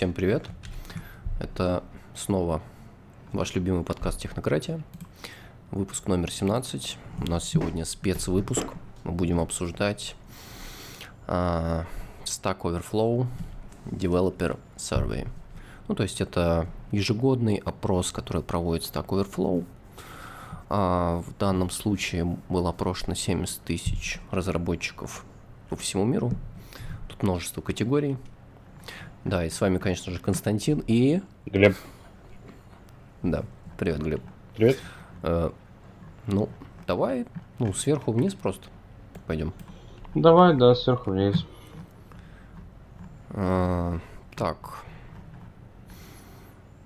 Всем привет. Это снова ваш любимый подкаст «Технократия». Выпуск номер 17. У нас сегодня спецвыпуск. Мы будем обсуждать uh, Stack Overflow Developer Survey. Ну, то есть это ежегодный опрос, который проводит Stack Overflow. Uh, в данном случае было опрошено 70 тысяч разработчиков по всему миру. Тут множество категорий. Да, и с вами, конечно же, Константин и... Глеб. Да, привет, Глеб. Привет. Э, ну, давай, ну, сверху вниз просто пойдем. Давай, да, сверху вниз. Э, так.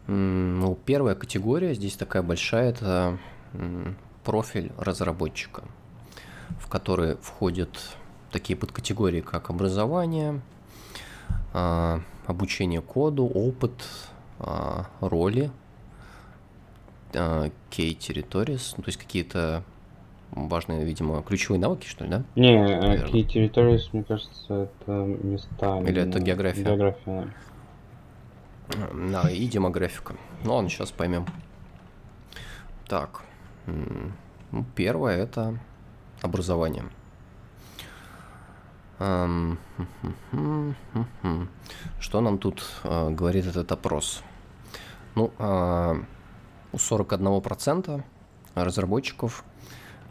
Ну, первая категория здесь такая большая, это профиль разработчика, в который входят такие подкатегории, как образование, а, обучение коду, опыт, а, роли, key territories, ну, то есть какие-то важные, видимо, ключевые навыки, что ли, да? Не, э, key territories, мне кажется, это места. Или это география? География, да. Да, и демографика. Ну, ладно, сейчас поймем. Так, ну, первое это образование. Что нам тут э, говорит этот опрос? Ну, э, у 41% разработчиков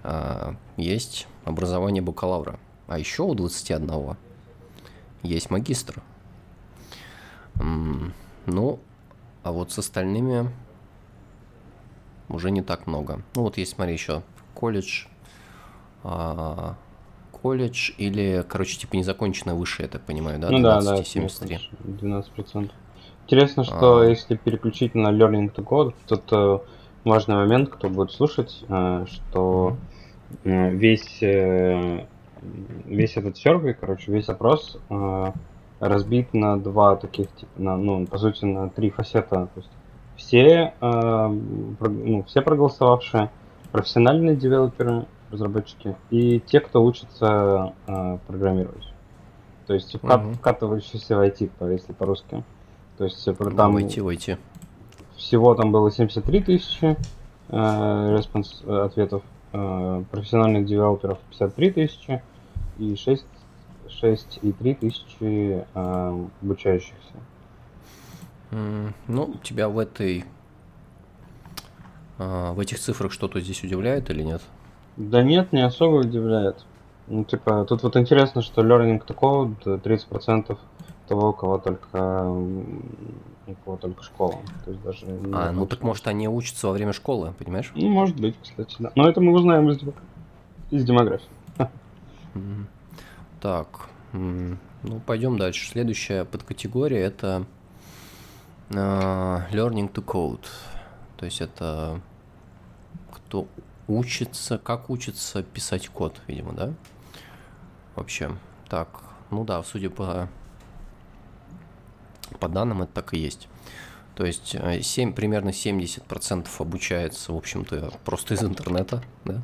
э, есть образование бакалавра, а еще у 21 есть магистр. Ну, а вот с остальными уже не так много. Ну вот есть, смотри, еще колледж, а, колледж или, короче, типа незаконченное высшее, я так понимаю, да? Ну да, да, 73. 12%. Интересно, что а... если переключить на Learning to Code, тут важный момент, кто будет слушать, э, что э, весь, э, весь этот сервис, короче, весь опрос разбит на два таких, типа, на, ну, по сути, на три фасета. То есть все, ну, все проголосовавшие, профессиональные девелоперы, разработчики, и те, кто учится э, программировать. То есть вкат, угу. вкатывающиеся в IT, если по-русски. То есть там... в IT, в IT. Всего там было 73 тысячи э, response э, ответов, э, профессиональных девелоперов 53 тысячи и 6, 6 и 3 тысячи э, обучающихся. Mm, ну, тебя в этой э, в этих цифрах что-то здесь удивляет или нет? Да нет, не особо удивляет. Ну, типа, тут вот интересно, что learning to code 30% того, у кого только у кого только школа. То есть даже а, ну так может они учатся во время школы, понимаешь? Ну, может быть, кстати, да. Но это мы узнаем из, из демографии. Так, ну пойдем дальше. Следующая подкатегория это uh, learning to code. То есть это кто учится, как учится писать код, видимо, да? Вообще. Так, ну да, судя по, по данным, это так и есть. То есть 7, э, примерно 70% обучается, в общем-то, просто из интернета, да?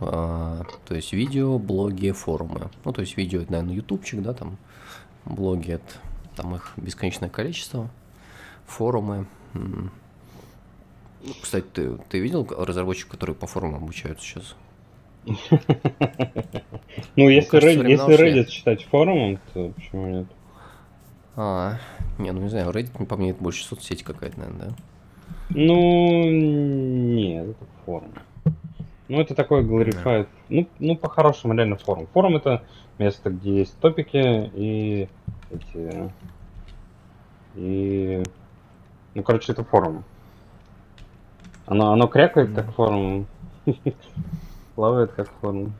А, то есть видео, блоги, форумы. Ну, то есть видео, это, наверное, ютубчик, да, там, блоги, это, там их бесконечное количество, форумы, ну, кстати, ты, ты видел разработчиков, которые по форумам обучаются сейчас? Ну, если Reddit считать форумом, то почему нет? А, не, ну не знаю, Reddit, по мне, это больше соцсеть какая-то, наверное, да? Ну, нет, это форум. Ну, это такой glorified, ну, ну, по-хорошему, реально форум. Форум это место, где есть топики и эти... И... Ну, короче, это форум. Оно, оно крякает, как форум. Плавает, как форум.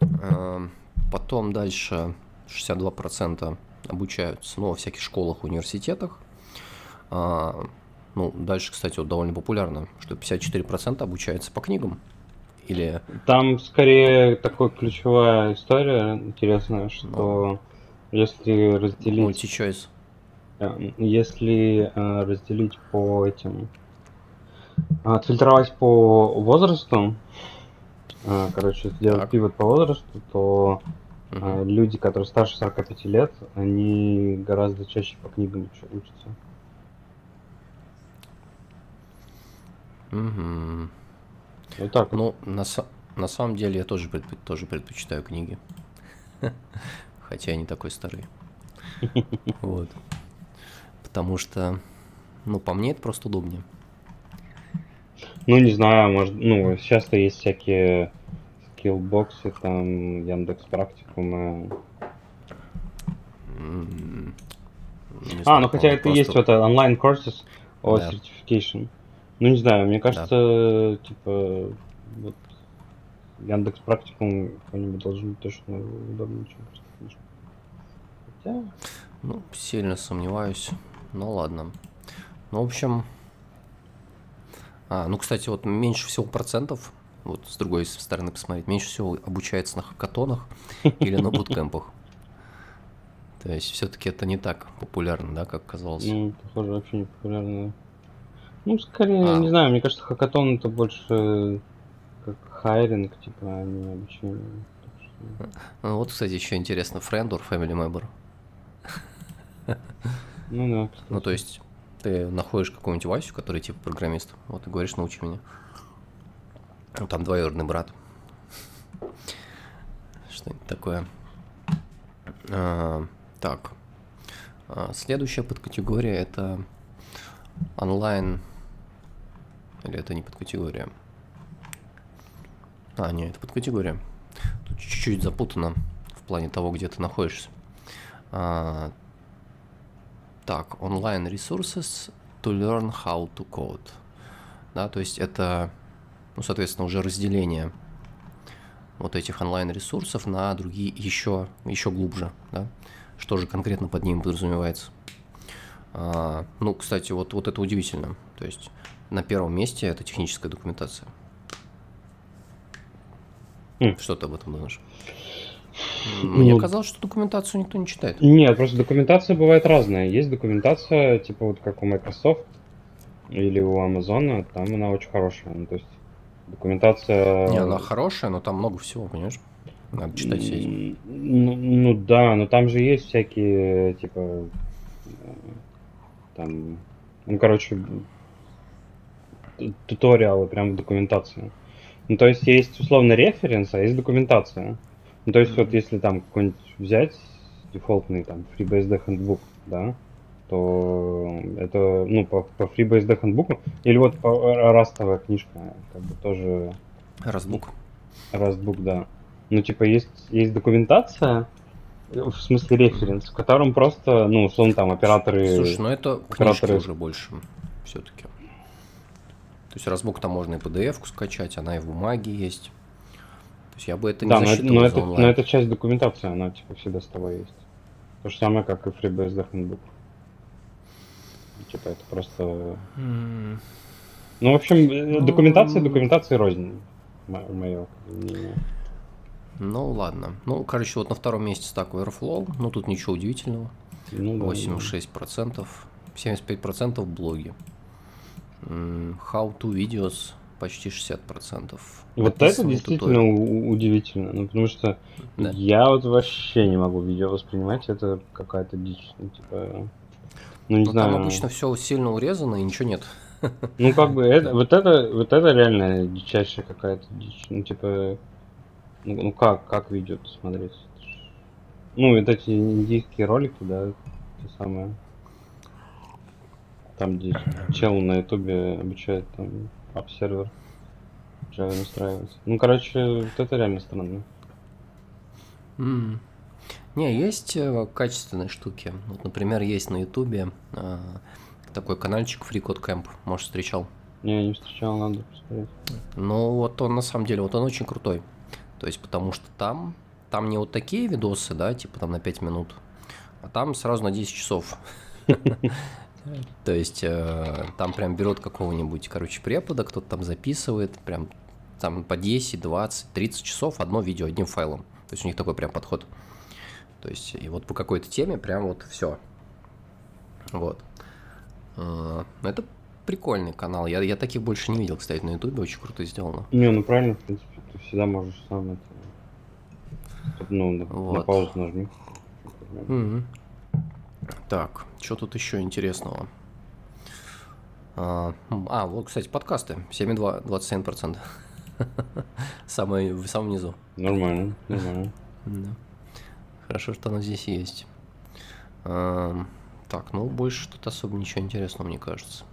Эм, потом дальше 62% обучаются ну, во всяких школах, университетах. А, ну, дальше, кстати, вот довольно популярно, что 54% обучаются по книгам. Или... Там скорее такая ключевая история интересная, что ну, если разделить... Multi-choice. Э, если э, разделить по этим отфильтровать по возрасту, а, короче, сделать так. пивот по возрасту, то А люди, которые старше 45 лет, они гораздо чаще по книгам уч- учатся. Мгм. Вот так. Ну, на, на самом деле я тоже, предпо- тоже предпочитаю книги. Хотя я не такой старый. Вот. Потому что, ну, по мне это просто удобнее. Ну, не знаю, может, ну, сейчас-то есть всякие скиллбоксы, там, Яндекс Практикумы. Не А, ну хотя это есть вот онлайн courses о Да. certification. Ну, не знаю, мне кажется, типа, вот Яндекс Практикум какой-нибудь должен быть точно удобнее, чем просто. Хотя, Ну, сильно сомневаюсь. Ну ладно. Ну, в общем. А, ну, кстати, вот меньше всего процентов, вот с другой стороны посмотреть, меньше всего обучается на хакатонах или на буткемпах. То есть все-таки это не так популярно, да, как казалось. ну, похоже, вообще не популярно. Ну, скорее, А. не знаю, мне кажется, хакатон это больше как хайринг, типа, а не обучение. Что, Ну, вот, кстати, еще интересно, friend or family member. Ну да, кстати. Ну, то есть ты находишь какого-нибудь Васю, который типа программист, вот и говоришь, научи меня. Ну, там двоюродный брат. Что-нибудь такое. А, так. А, следующая подкатегория это онлайн. Или это не подкатегория? А, нет, это подкатегория. Тут чуть-чуть запутано в плане того, где ты находишься. А, так, online resources to learn how to code. Да, то есть это, ну, соответственно, уже разделение вот этих онлайн-ресурсов на другие еще, еще глубже, да? Что же конкретно под ним подразумевается? А, ну, кстати, вот, вот это удивительно. То есть на первом месте это техническая документация. Хм. Что ты об этом думаешь? Мне Ну, казалось, что документацию никто не читает. Нет, просто документация бывает разная. Есть документация, типа вот как у Microsoft или у Amazon, там она очень хорошая. Ну, то есть документация... Не, она хорошая, но там много всего, понимаешь? Надо читать все эти. Ну, ну да, но там же есть всякие, типа, э, там, ну, короче, туториалы прям в документации. Ну, то есть есть условно референс, а есть документация. Ну, то есть вот если там какой-нибудь взять дефолтный там FreeBSD handbook, да, то это, ну, по, по FreeBSD handbook, или вот по э, растовая книжка, как бы тоже Разбук. Растбук, да. Ну, типа, есть, есть документация, в смысле референс, в котором просто, ну, условно, там, операторы... Слушай, ну это операторы- уже больше все-таки. То есть разбук там можно и PDF-ку скачать, она и в бумаге есть. То есть я бы это не да, но это, но, это, но это часть документации, она, типа, всегда с тобой есть. То же самое, как и FreeBSD handbook. Типа, это просто... М, Ну, в общем, э, Ну, документация документации рознь. Мое мнение. Ну ладно. Ну, короче, вот на втором месте Stack Overflow. Ну, тут ничего удивительного. Ну, да, 86%. 75% блоги. How to videos почти 60%. Вот это действительно удивительно, ну, потому что Да. я вот вообще не могу видео воспринимать, это какая-то дичь, ну, типа, ну, не Но знаю. там обычно все сильно урезано и ничего нет. Ну, как бы, это, вот это, вот это реально дичайшая какая-то дичь, ну, типа, ну, ну как, как видео смотреть? Ну, вот эти индийские ролики, да, те самые. Там, где чел на ютубе обучает там app-сервер Java настраивать. Ну, короче, вот это реально странно. М. Не, есть э, качественные штуки. Вот, например, есть на Ютубе а, такой каналчик Free Code Camp. Может, встречал? Не, не встречал, надо посмотреть. Ну, вот он на самом деле, вот он очень крутой. То есть, потому что там, там не вот такие видосы, да, типа там на 5 минут, а там сразу на 10 часов. То есть, э, там прям берут какого-нибудь, короче, препода, кто-то там записывает, прям там по 10, 20, 30 часов одно видео одним файлом. То есть, у них такой прям подход. То есть, и вот по какой-то теме прям вот все. Вот. Э, Это прикольный канал. Я, я таких больше не видел, кстати, на Ютубе. Очень круто сделано. Не, ну правильно, в принципе, ты всегда можешь сам это Ну, Вот. на паузу нажми. Мгм. Так, что тут еще интересного? А, а, вот, кстати, подкасты. 7,2, 27%. Самое, в самом низу. Нормально, нормально. Да. Хорошо, что оно здесь есть. Ам, Так, ну больше тут особо ничего интересного, мне кажется.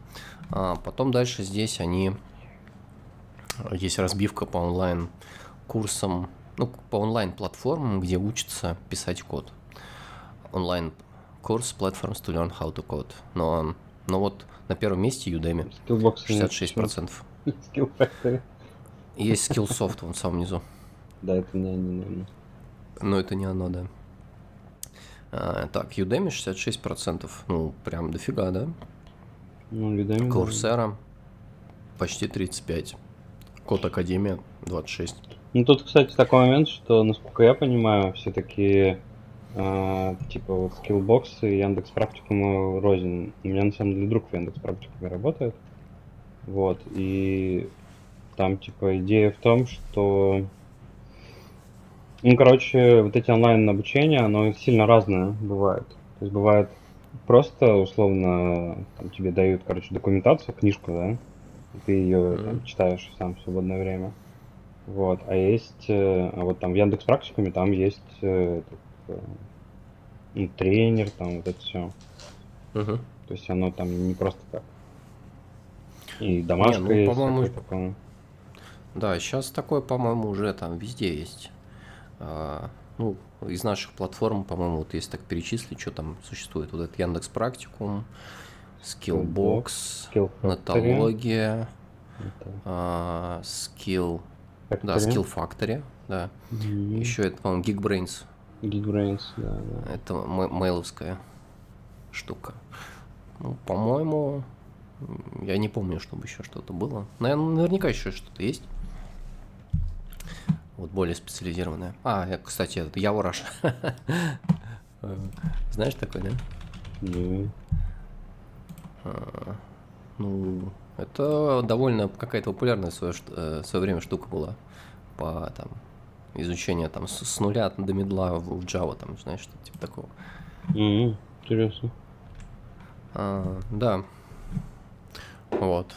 А, потом дальше здесь они... Есть разбивка по онлайн курсам, ну, по онлайн платформам, где учатся писать код. Онлайн курс Platforms to learn how to code. Но, но вот на первом месте Udemy Skillbox 66%. Skill Factory. Есть Skillsoft вон в самом низу. Да, это не они, наверное. Но это не оно, да. А, так, Udemy 66%. Ну, прям дофига, да? Ну, Udemy, да. Coursera почти 35. Код Академия 26. Ну, тут, кстати, такой момент, что, насколько я понимаю, все-таки типа вот Skillbox и Яндекс Практикум рознь. У меня на самом деле друг в Яндекс Практикуме работает. Вот, и там, типа, идея в том, что ну, короче, вот эти онлайн обучения, оно сильно разное бывает. То есть бывает просто, условно, там, тебе дают, короче, документацию, книжку, да, и ты ее там, читаешь сам в свободное время. Вот, а есть, э, а вот там в Яндекс Практикуме там есть ну, тренер, там вот это все. Мгм. То есть оно там не просто так. И домашка ну, есть. по-моему, по-моему. Да, сейчас такое, по-моему, уже там везде есть. А, ну, из наших платформ, по-моему, вот если так перечислить, что там существует. Вот этот Яндекс Практикум, Skillbox, Skill. Натология, а, Skill, да. Skill Factory, да. Мгм. Еще это, по-моему, Geekbrains. Geekbrains, да, да. Это ме- мейловская штука. Ну, по-моему, я не помню, чтобы еще что-то было. Наверное, наверняка еще что-то есть. Вот более специализированное. А, кстати, это Явораш. Знаешь такой, да? Да. А, Ну, это довольно какая-то популярная в свое, э, в свое время штука была по там изучению там с, с нуля до медла в, в Java, там, знаешь, что типа такого. Мгм, Интересно. А, да. Вот.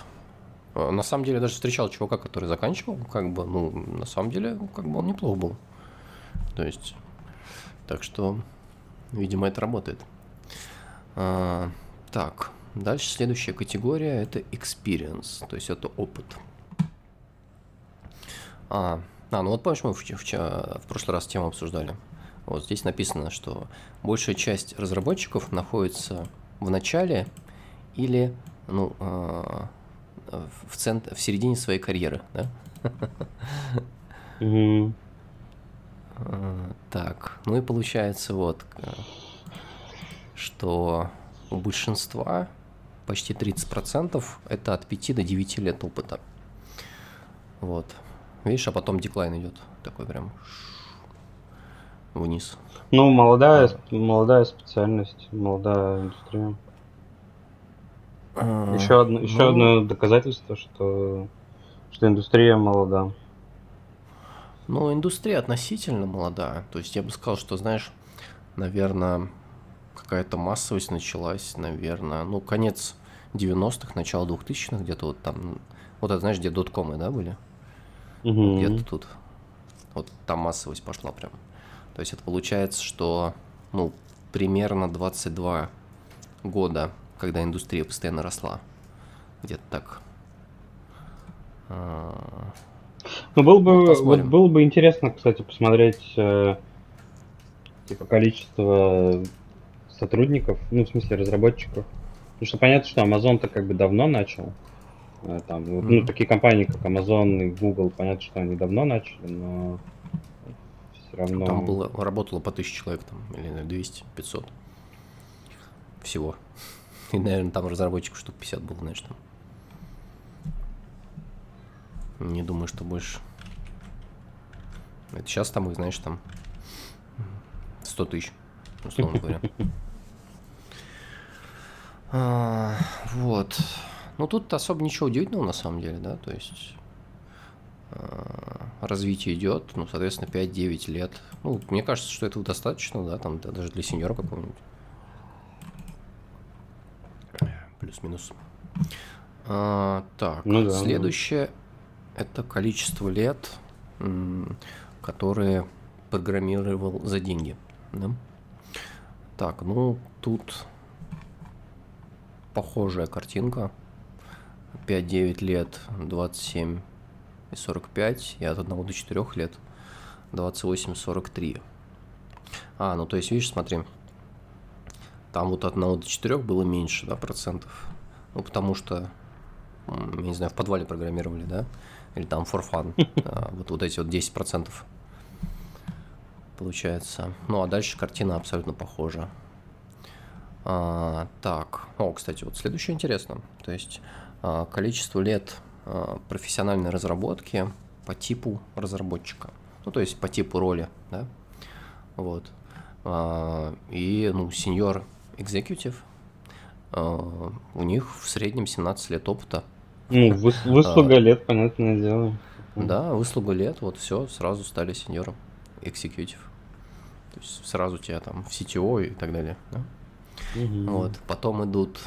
А, На самом деле, я даже встречал чувака, который заканчивал, как бы, ну, на самом деле, как бы он неплох был. То есть, так что, видимо, это работает. А, так, дальше следующая категория это experience, то есть это опыт. А, а ну вот помнишь, мы в, в, в прошлый раз тему обсуждали. Вот здесь написано, что большая часть разработчиков находится в начале или ну, а, в, цент... в середине своей карьеры. Да? А, Так, ну и получается вот, к- что у большинства почти 30% это от 5 до 9 лет опыта. Вот. Видишь, а потом деклайн идет такой прям вниз. Ну, молодая, молодая специальность, молодая индустрия. Еще одно, еще Ну, одно доказательство, что, что индустрия молода. Ну, индустрия относительно молодая. То есть я бы сказал, что, знаешь, наверное, какая-то массовость началась, наверное, ну, конец 90-х, начало 2000-х, где-то вот там, вот это, знаешь, где доткомы, да, были? Мгм. Где-то тут. Вот там массовость пошла прям. То есть это получается, что, ну, примерно 22 года, когда индустрия постоянно росла. Где-то так. А, Ну, было бы, Ну, вот посмотрим. было бы интересно, кстати, посмотреть э, типа количество сотрудников, ну, в смысле разработчиков. Потому что понятно, что Amazon-то как бы давно начал. Э, Там, вот, ну, такие компании, как Amazon и Google, понятно, что они давно начали, но все равно... Там было, работало по 1000 человек, там, или наверное, 200, 500 всего. И, наверное, там разработчиков штук 50 было, знаешь, там. Не думаю, что больше. Это сейчас там их, знаешь, там 100 тысяч, условно говоря. А, Вот. Ну, тут особо ничего удивительного, на самом деле, да, то есть... а, развитие идет, ну, соответственно, 5-9 лет. Ну, мне кажется, что этого достаточно, да, там даже для сеньора какого-нибудь. Плюс-минус. А, так, ну, да, следующее да. это количество лет, которые программировал за деньги. Да? Так, ну тут похожая картинка. 5-9 лет, 27 и 45, и от 1 до 4 лет 28-43. А, ну то есть, видишь, смотри, там вот от 1 до 4 было меньше, да, процентов. Ну, потому что, я не знаю, в подвале программировали, да, или там for fun, а, вот, вот эти вот 10 процентов получается. Ну, а дальше картина абсолютно похожа. А, так, о, кстати, вот следующее интересно. То есть количество лет а, профессиональной разработки по типу разработчика. Ну, то есть по типу роли, да. Вот. А, и, ну, сеньор экзекутив, а, у них в среднем 17 лет опыта. Ну, выс- выслуга а, лет, понятное дело. Да, выслуга лет, вот все, сразу стали сеньором экзекутив. То есть сразу тебя там в CTO и так далее. Да? Угу. Вот. Потом идут.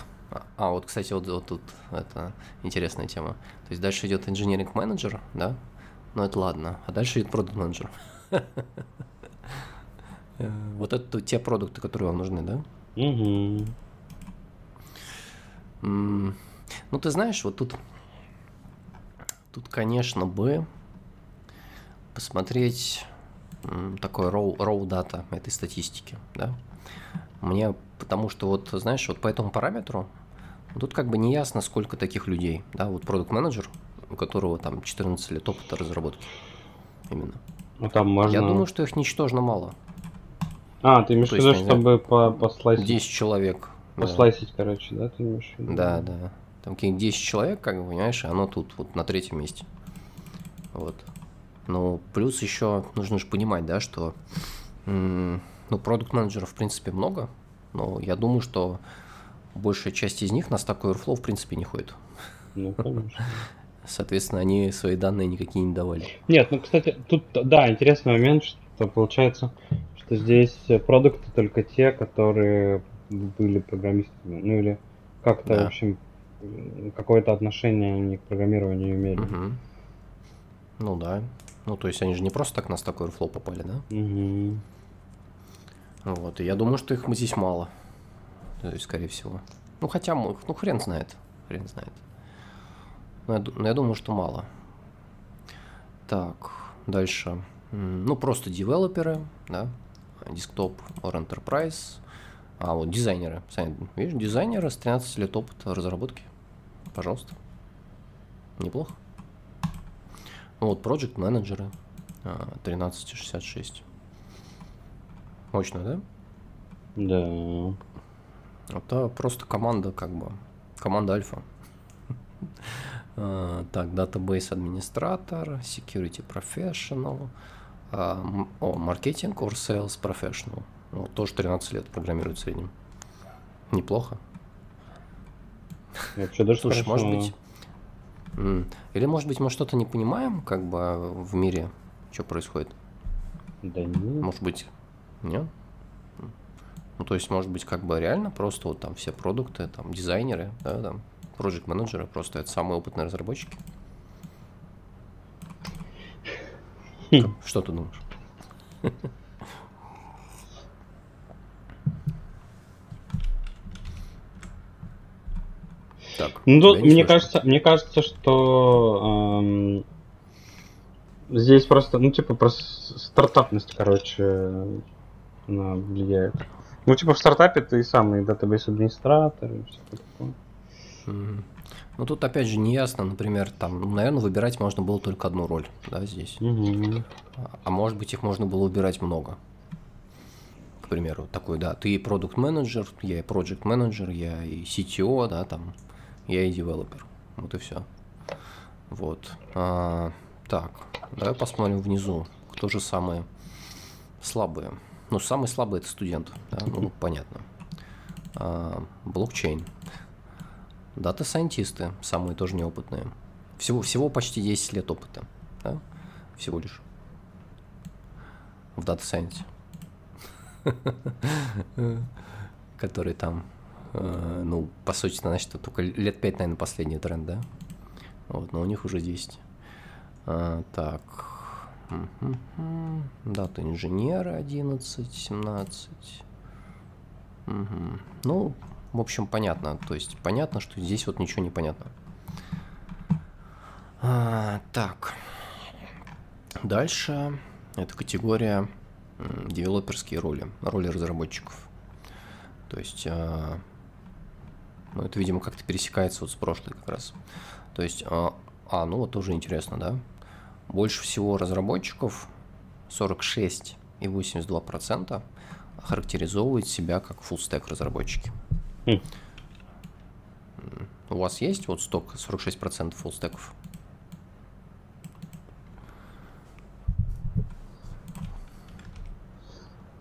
А, вот, кстати, вот, вот тут это интересная тема. То есть дальше идет инженеринг менеджер, да? Ну это ладно. А дальше идет продукт менеджер. Вот это те продукты, которые вам нужны, да? Угу. Ну, ты знаешь, вот тут, тут, конечно, бы посмотреть такой raw, raw data этой статистики, да. Мне, потому что вот, знаешь, вот по этому параметру тут как бы не ясно, сколько таких людей, да, вот продукт менеджер у которого там 14 лет опыта разработки именно. Ну, там можно... Я думаю, что их ничтожно мало. А, ты имеешь в виду, чтобы по послайсить? 10 человек. Послайсить, да. короче, да, ты имеешь в виду? Да, да. Там какие-нибудь 10 человек, как бы, понимаешь, и оно тут, вот на третьем месте. Вот. Ну, плюс еще нужно же понимать, да, что ну, продукт менеджеров в принципе много, но я думаю, что большая часть из них на Stack Overflow в принципе не ходит. Ну, конечно. Соответственно, они свои данные никакие не давали. Нет, ну, кстати, тут, да, интересный момент, что получается, что здесь продукты только те, которые были программистами, ну или как-то, да. в общем, какое-то отношение они к программированию имели. Угу. Ну да. Ну, то есть они же не просто так на Stack Overflow попали, да? Угу. Вот, и я думаю, что их здесь мало. То есть, скорее всего. Ну, хотя, ну, хрен знает. Хрен знает. Но я, но я думаю, что мало. Так, дальше. Ну, просто девелоперы, да, десктоп or enterprise. А, вот дизайнеры. Сами, видишь, дизайнеры с 13 лет опыта разработки. Пожалуйста. Неплохо. Вот, project менеджеры 1366. Мощно, да? Да. Это просто команда, как бы. Команда альфа. А, так, database администратор, security professional, а, о, marketing or sales professional. Вот, тоже 13 лет программирует в среднем. Неплохо. Вообще даже Слушай, может быть, или, может быть, мы что-то не понимаем, как бы в мире, что происходит? Да нет. Может быть, нет? Ну, то есть, может быть, как бы реально просто вот там все продукты, там, дизайнеры, да, там, project менеджеры просто это самые опытные разработчики. Хм. Что ты думаешь? так. Ну, мне кажется, мне кажется, что эм, здесь просто, ну, типа, просто стартапность, короче, она влияет. Ну, типа, в стартапе ты самый датабейс администратор и все такое. Mm-hmm. Ну, тут, опять же, не ясно, например, там, ну, наверное, выбирать можно было только одну роль, да, здесь. Mm-hmm. А, а может быть, их можно было выбирать много. К примеру, такой, да, ты и продукт менеджер я и project менеджер я и CTO, да, там, я и девелопер. Вот и все. Вот. А, так, давай посмотрим внизу, кто же самые слабые. Ну, самый слабый это студент, да, ну, понятно. А, блокчейн. Дата-сайентисты, самые тоже неопытные. Всего, всего почти 10 лет опыта. Да? всего лишь. В Science. Который там, э, ну, по сути, значит, только лет 5, наверное, последний тренд, да? Вот, но у них уже 10. А, так. Дата инженера 11, 17. Угу. Ну, в общем, понятно. То есть понятно, что здесь вот ничего не понятно. А, так. Дальше это категория девелоперские роли, роли разработчиков. То есть, а, ну, это, видимо, как-то пересекается вот с прошлой как раз. То есть, а, а ну вот тоже интересно, да? Больше всего разработчиков, 46,82%, характеризовывают себя как full stack разработчики. Хм. У вас есть вот сток 46% full стеков?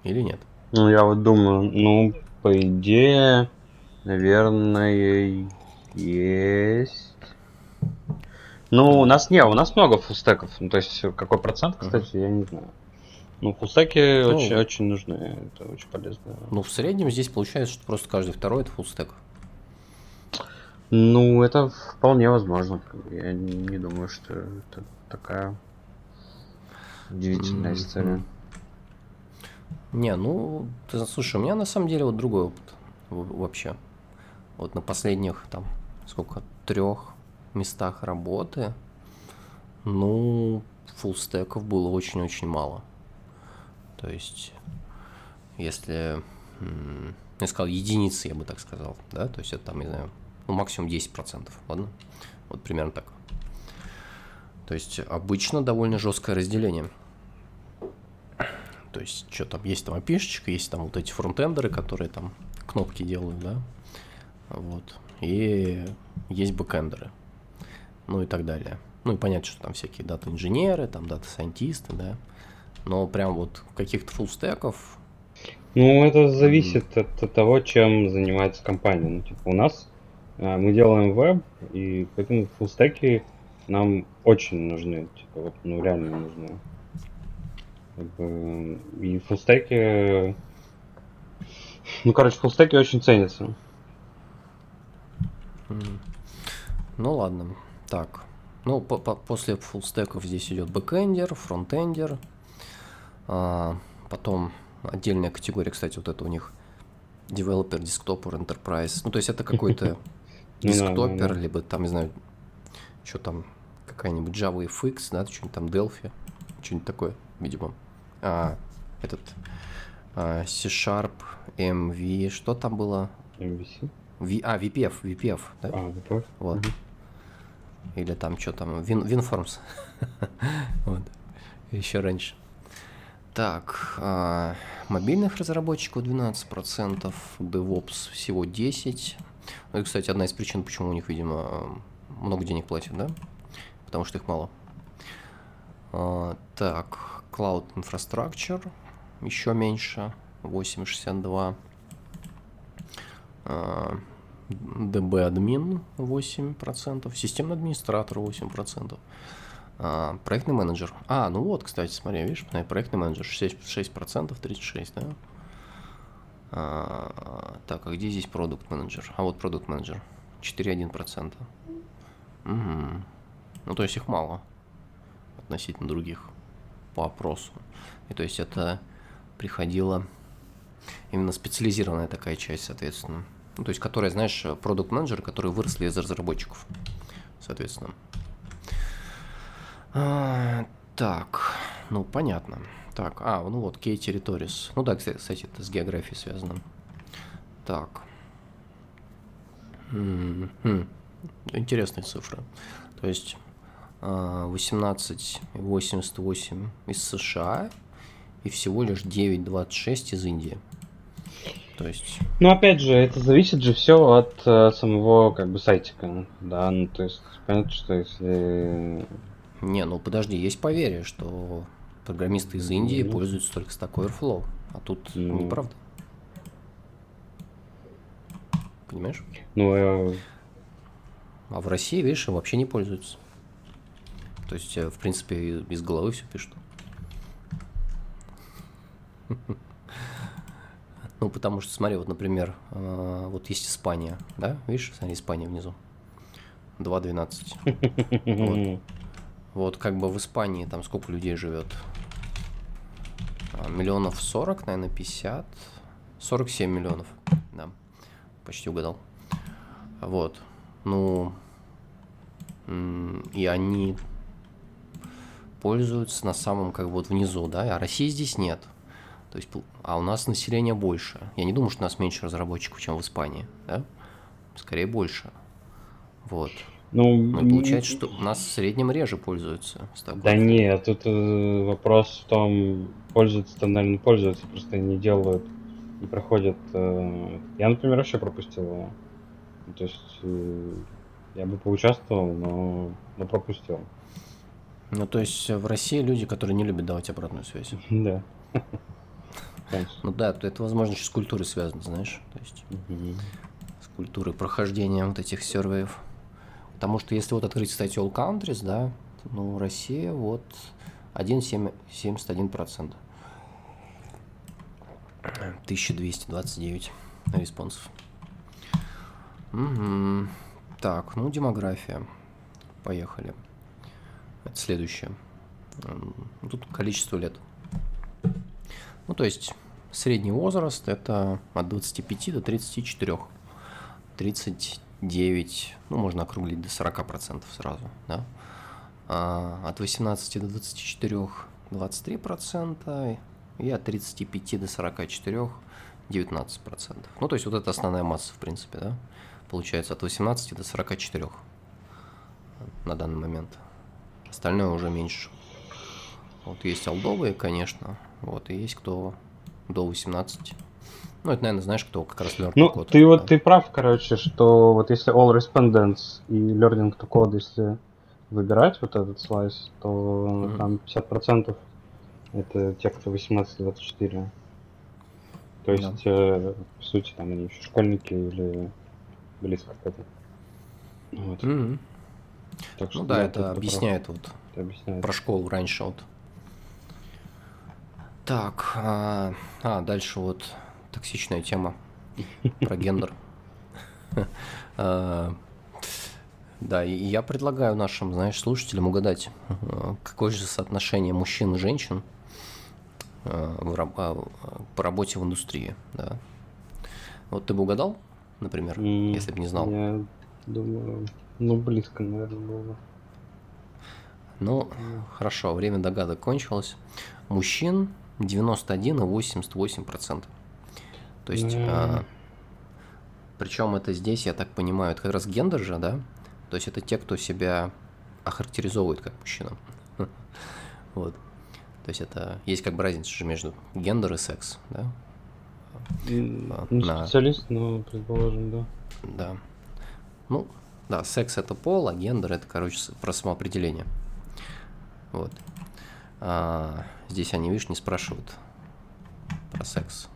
Или нет? Ну, я вот думаю, ну, по идее, наверное, есть. Ну, у нас не, у нас много фулстеков. Ну, то есть, какой процент, кстати, я не знаю. Ну, фулстеки ну, очень, очень нужны, это очень полезно. Ну, в среднем здесь получается, что просто каждый второй это фулстек. Ну, это вполне возможно. Я не, не думаю, что это такая удивительная mm-hmm. история. Не, ну, ты, слушай, у меня на самом деле вот другой опыт вообще. Вот на последних, там, сколько, трех местах работы, ну, фуллстеков было очень-очень мало. То есть, если, я сказал, единицы, я бы так сказал, да, то есть это там, не знаю, ну, максимум 10%, ладно? Вот примерно так. То есть обычно довольно жесткое разделение. То есть, что там, есть там API шечка, есть там вот эти фронтендеры, которые там кнопки делают, да, вот, и есть бэкендеры, ну и так далее. Ну и понятно, что там всякие дата-инженеры, там дата-сайентисты, да, но прям вот каких-то фуллстеков... Ну, это зависит mm. от, от того, чем занимается компания. Ну, типа, у нас а, мы делаем веб, и поэтому фуллстеки нам очень нужны, типа, вот, ну, реально нужны. И фуллстеки... Ну, короче, фуллстеки очень ценятся. Ну, ладно. Так. Ну, по -по после фуллстеков здесь идет бэкэндер, фронтендер. А, потом отдельная категория, кстати, вот это у них developer, desktopper, enterprise. Ну, то есть это какой-то десктопер, либо там, не знаю, что там, какая-нибудь Java FX, да, что-нибудь там Delphi, что-нибудь такое, видимо а, этот а, C-Sharp, MV, что там было? MVC? V, а, VPF, VPF, да? А, VPF? Вот. Угу. Или там что там, Win, WinForms. вот. Еще раньше. Так, а, мобильных разработчиков 12%, DevOps всего 10%. Ну, это, кстати, одна из причин, почему у них, видимо, много денег платят, да? Потому что их мало. А, так, Cloud Infrastructure еще меньше, 8,62. DB админ 8%, системный администратор 8%, а, проектный менеджер. А, ну вот, кстати, смотри, видишь, проектный менеджер 6%, 6% 36, да? А, так, а где здесь продукт менеджер? А вот продукт менеджер 4,1%. Угу. Ну, то есть их мало относительно других по опросу. И то есть это приходила именно специализированная такая часть, соответственно. Ну, то есть, которая, знаешь, продукт менеджеры которые выросли из разработчиков, соответственно. А, так, ну, понятно. Так, а, ну вот, Key Territories. Ну да, кстати, это с географией связано. Так. М-м-м. Интересные цифры. То есть 18,88 из США и всего лишь 9,26 из Индии. То есть... Ну, опять же, это зависит же все от э, самого, как бы, сайтика, да, ну, то есть, понятно, что если... Не, ну, подожди, есть поверье, что программисты из Индии mm-hmm. пользуются только Stack Overflow, а тут mm-hmm. неправда. Понимаешь? Ну, я... А в России, видишь, вообще не пользуются. То То есть, в принципе, из головы все пишут. Ну, потому что, смотри, вот, например, э, вот есть Испания, да? Видишь, смотри, Испания внизу. 2.12. Вот. вот как бы в Испании там сколько людей живет? А, миллионов 40, наверное, 50. 47 миллионов, да. Почти угадал. Вот. Ну, и они пользуются на самом, как бы, вот внизу, да, а России здесь нет. То есть, а у нас население больше. Я не думаю, что у нас меньше разработчиков, чем в Испании, да? Скорее больше. Вот. Ну, Но получается, что у нас в среднем реже пользуются. Да нет, тут э, вопрос в том, пользуются-то, наверное, пользуются, просто не делают, не проходят. Э, я, например, вообще пропустил его. То есть э, я бы поучаствовал, но, но пропустил. Ну, то есть в России люди, которые не любят давать обратную связь. Да. Ну да, это, возможно, еще с культурой связано, знаешь. То есть с культурой прохождения вот этих серверов. Потому что если вот открыть, кстати, All Countries, да, ну, Россия вот 1,71%. 1229 респонсов. Угу. Так, ну, демография. Поехали. Это следующее. Тут количество лет. Ну, то есть средний возраст это от 25 до 34. 39, ну, можно округлить до 40% сразу, да. А от 18 до 24 23% и от 35 до 44 19%. Ну, то есть вот это основная масса, в принципе, да, получается от 18 до 44 на данный момент. Остальное уже меньше. Вот есть алдовые, конечно, вот, и есть кто до 18. Ну, это, наверное, знаешь, кто как раз learn ну, code. Ты да. вот ты прав, короче, что вот если all respondents и learning to code, если выбирать вот этот слайс, то mm-hmm. там 50% это те, кто 18-24. То есть, да. э, по сути, там они еще школьники или близко к этому. Вот. Mm-hmm. Так что, ну да, это объясняет прав. вот это объясняет. про школу раньше вот так, а, а дальше вот токсичная тема про гендер. А, да, и я предлагаю нашим, знаешь, слушателям угадать, какое же соотношение мужчин и женщин а, по работе в индустрии. Да. Вот ты бы угадал, например, mm, если бы не знал? Я думаю, ну, близко, наверное, было. Ну, хорошо, время догадок кончилось. Мужчин 91,88%. То есть, mm. а, причем это здесь, я так понимаю, это как раз гендер же, да? То есть это те, кто себя охарактеризовывает как мужчина. вот. То есть это есть как бы разница же между гендер и секс, да? Не На... специалист, но предположим, да. Да. Ну, да, секс это пол, а гендер это, короче, про самоопределение. Вот. А, здесь они, видишь, не спрашивают про секс.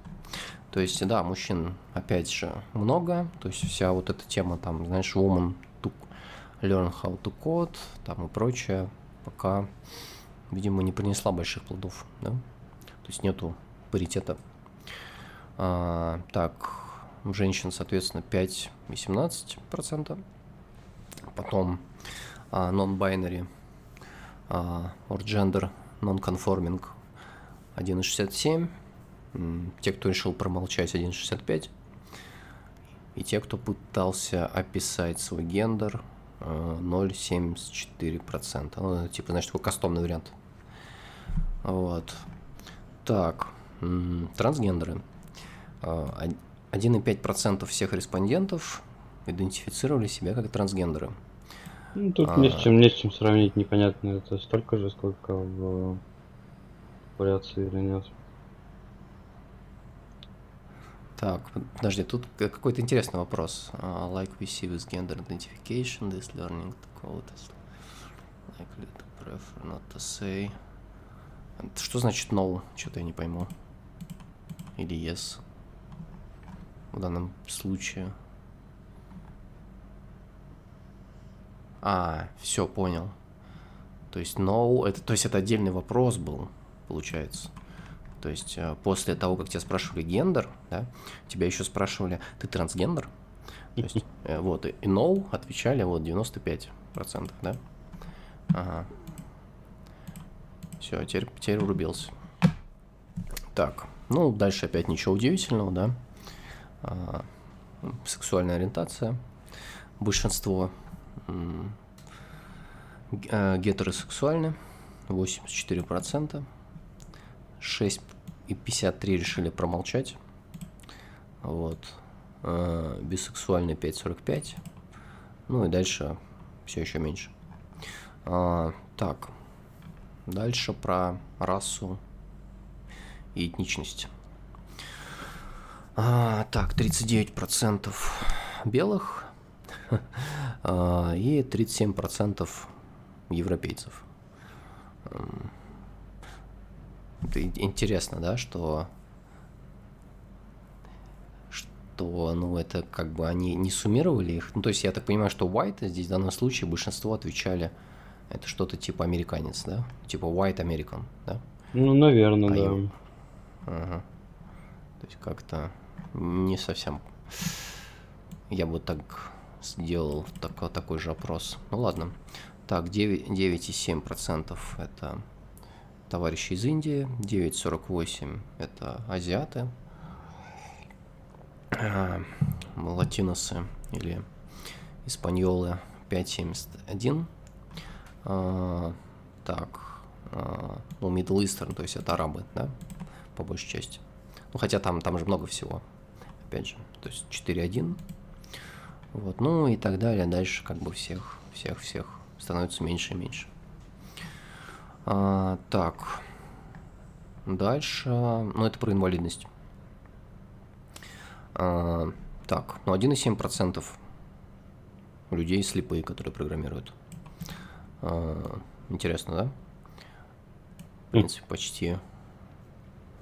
То есть, да, мужчин, опять же, много. То есть, вся вот эта тема, там, знаешь, woman to learn how to code, там и прочее, пока, видимо, не принесла больших плодов, да? То есть, нету паритета. А, так, женщин, соответственно, 5 и 17 процента. Потом а, non-binary а, or gender non-conforming 1.67, те, кто решил промолчать 1.65, и те, кто пытался описать свой гендер 0,74%. Э, ну, типа, значит, такой кастомный вариант. Вот. Так, трансгендеры. 1,5% э, всех респондентов идентифицировали себя как трансгендеры. Ну, тут а... не, с чем, не с чем сравнить, непонятно, это столько же, сколько в вариации или нет. Так, подожди, тут какой-то интересный вопрос. Uh, like we see with gender identification, this learning to code is likely to prefer not to say. Что значит no? Что-то я не пойму. Или yes? В данном случае. А, все, понял. То есть no, это, то есть это отдельный вопрос был, получается. То есть э, после того, как тебя спрашивали гендер, да, тебя еще спрашивали, ты трансгендер? То есть, э, вот, и no отвечали вот 95%, да? Ага. Все, теперь, теперь урубился. Так, ну, дальше опять ничего удивительного, да? А, сексуальная ориентация. Большинство гетеросексуальны, 84%. 6 и 53 решили промолчать. Вот. Э, бисексуальный 5,45. Ну и дальше все еще меньше. А, так. Дальше про расу и этничность. А, так, 39% белых и 37% европейцев. Интересно, да, что что, ну, это как бы они не суммировали их. Ну, то есть я так понимаю, что white здесь в данном случае большинство отвечали, это что-то типа американец, да? Типа white American, да? Ну, наверное, а да. Им... Ага. То есть как-то не совсем... Я бы так сделал так, такой же опрос. Ну ладно. Так, 9,7% это товарищи из Индии, 9,48 это азиаты, а, латиносы или испаньолы 5,71. А, так, а, ну, Middle Eastern, то есть это арабы, да, по большей части. Ну, хотя там, там же много всего, опять же, то есть 4,1. Вот, ну и так далее. Дальше как бы всех, всех, всех становится меньше и меньше. А, так. Дальше. Ну, это про инвалидность. А, так, ну 1,7% людей слепые, которые программируют. А, интересно, да? В принципе, почти,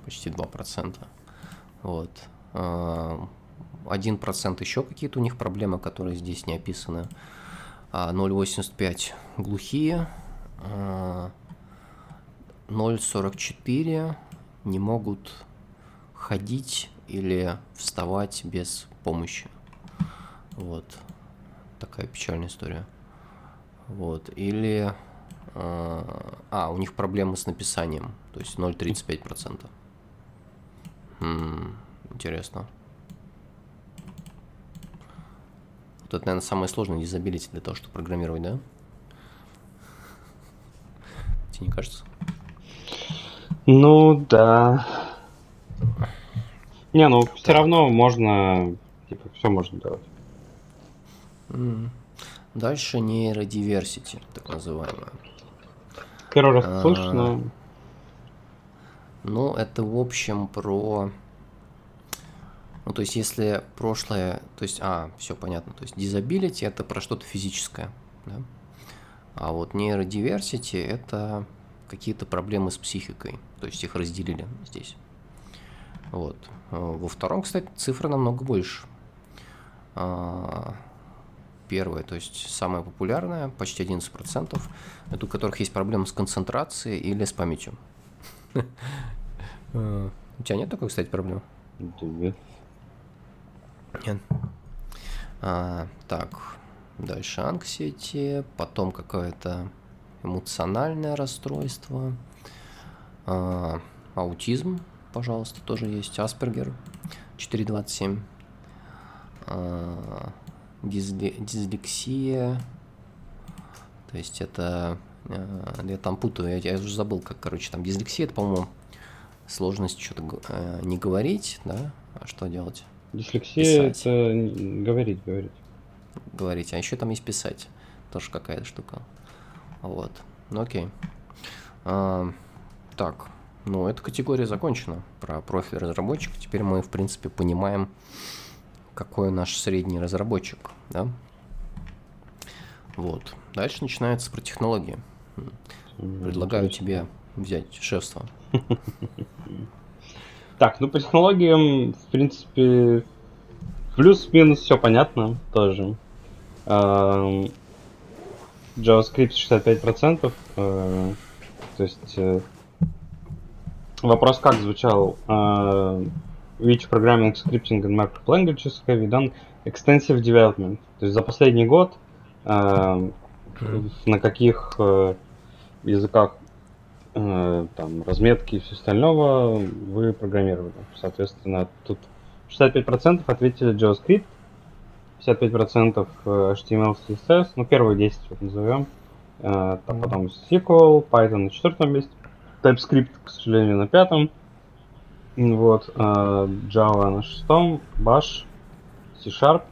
почти 2%. Вот. А, 1% еще какие-то у них проблемы, которые здесь не описаны. 0,85 глухие. 0,44 не могут ходить или вставать без помощи. Вот. Такая печальная история. Вот. Или... Э, а, у них проблемы с написанием. То есть 0,35%. М-м, интересно. Вот это, наверное, самое сложное дизабилити для того, чтобы программировать, да? Тебе не кажется? Ну да. Не, ну все равно можно, типа, все можно делать. Mm. Дальше нейродиверсити, так называемая. Первый раз а, слышишь, но... Ну, это, в общем, про... Ну, то есть, если прошлое... То есть, а, все понятно. То есть, дизабилити – это про что-то физическое, да? А вот нейродиверсити – это какие-то проблемы с психикой. То есть их разделили здесь. Вот. Во втором, кстати, цифра намного больше. А, первая, то есть самая популярная, почти 11%, это у которых есть проблемы с концентрацией или с памятью. А, у тебя нет такой, кстати, проблемы? Нет. Нет. А, так, дальше анксиети, потом какое-то эмоциональное расстройство, а, аутизм, пожалуйста, тоже есть, Аспергер 427, а, дизли, дислексия, то есть это, а, я там путаю, я, я уже забыл, как, короче, там дислексия, это, по-моему, сложность что-то э, не говорить, да, а что делать? Дислексия писать. это говорить, говорить. Говорить, а еще там есть писать, тоже какая-то штука. Вот. Ну окей. А, так, ну эта категория закончена про профиль разработчика. Теперь мы, в принципе, понимаем, какой наш средний разработчик, да? Вот. Дальше начинается про технологии. Предлагаю тебе взять шефство. Так, ну по технологиям, в принципе, плюс-минус все понятно тоже. JavaScript 65%. Э, то есть э, вопрос как звучал? Which programming, scripting and markup languages have you done extensive development? То есть за последний год э, на каких языках э, там разметки и все остального вы программировали. Соответственно, тут 65% ответили JavaScript, 55% HTML, CSS, ну первые 10 вот назовем, э, там потом SQL, Python на четвертом месте, TypeScript, к сожалению, на пятом, вот, э, Java на шестом, Bash, C-Sharp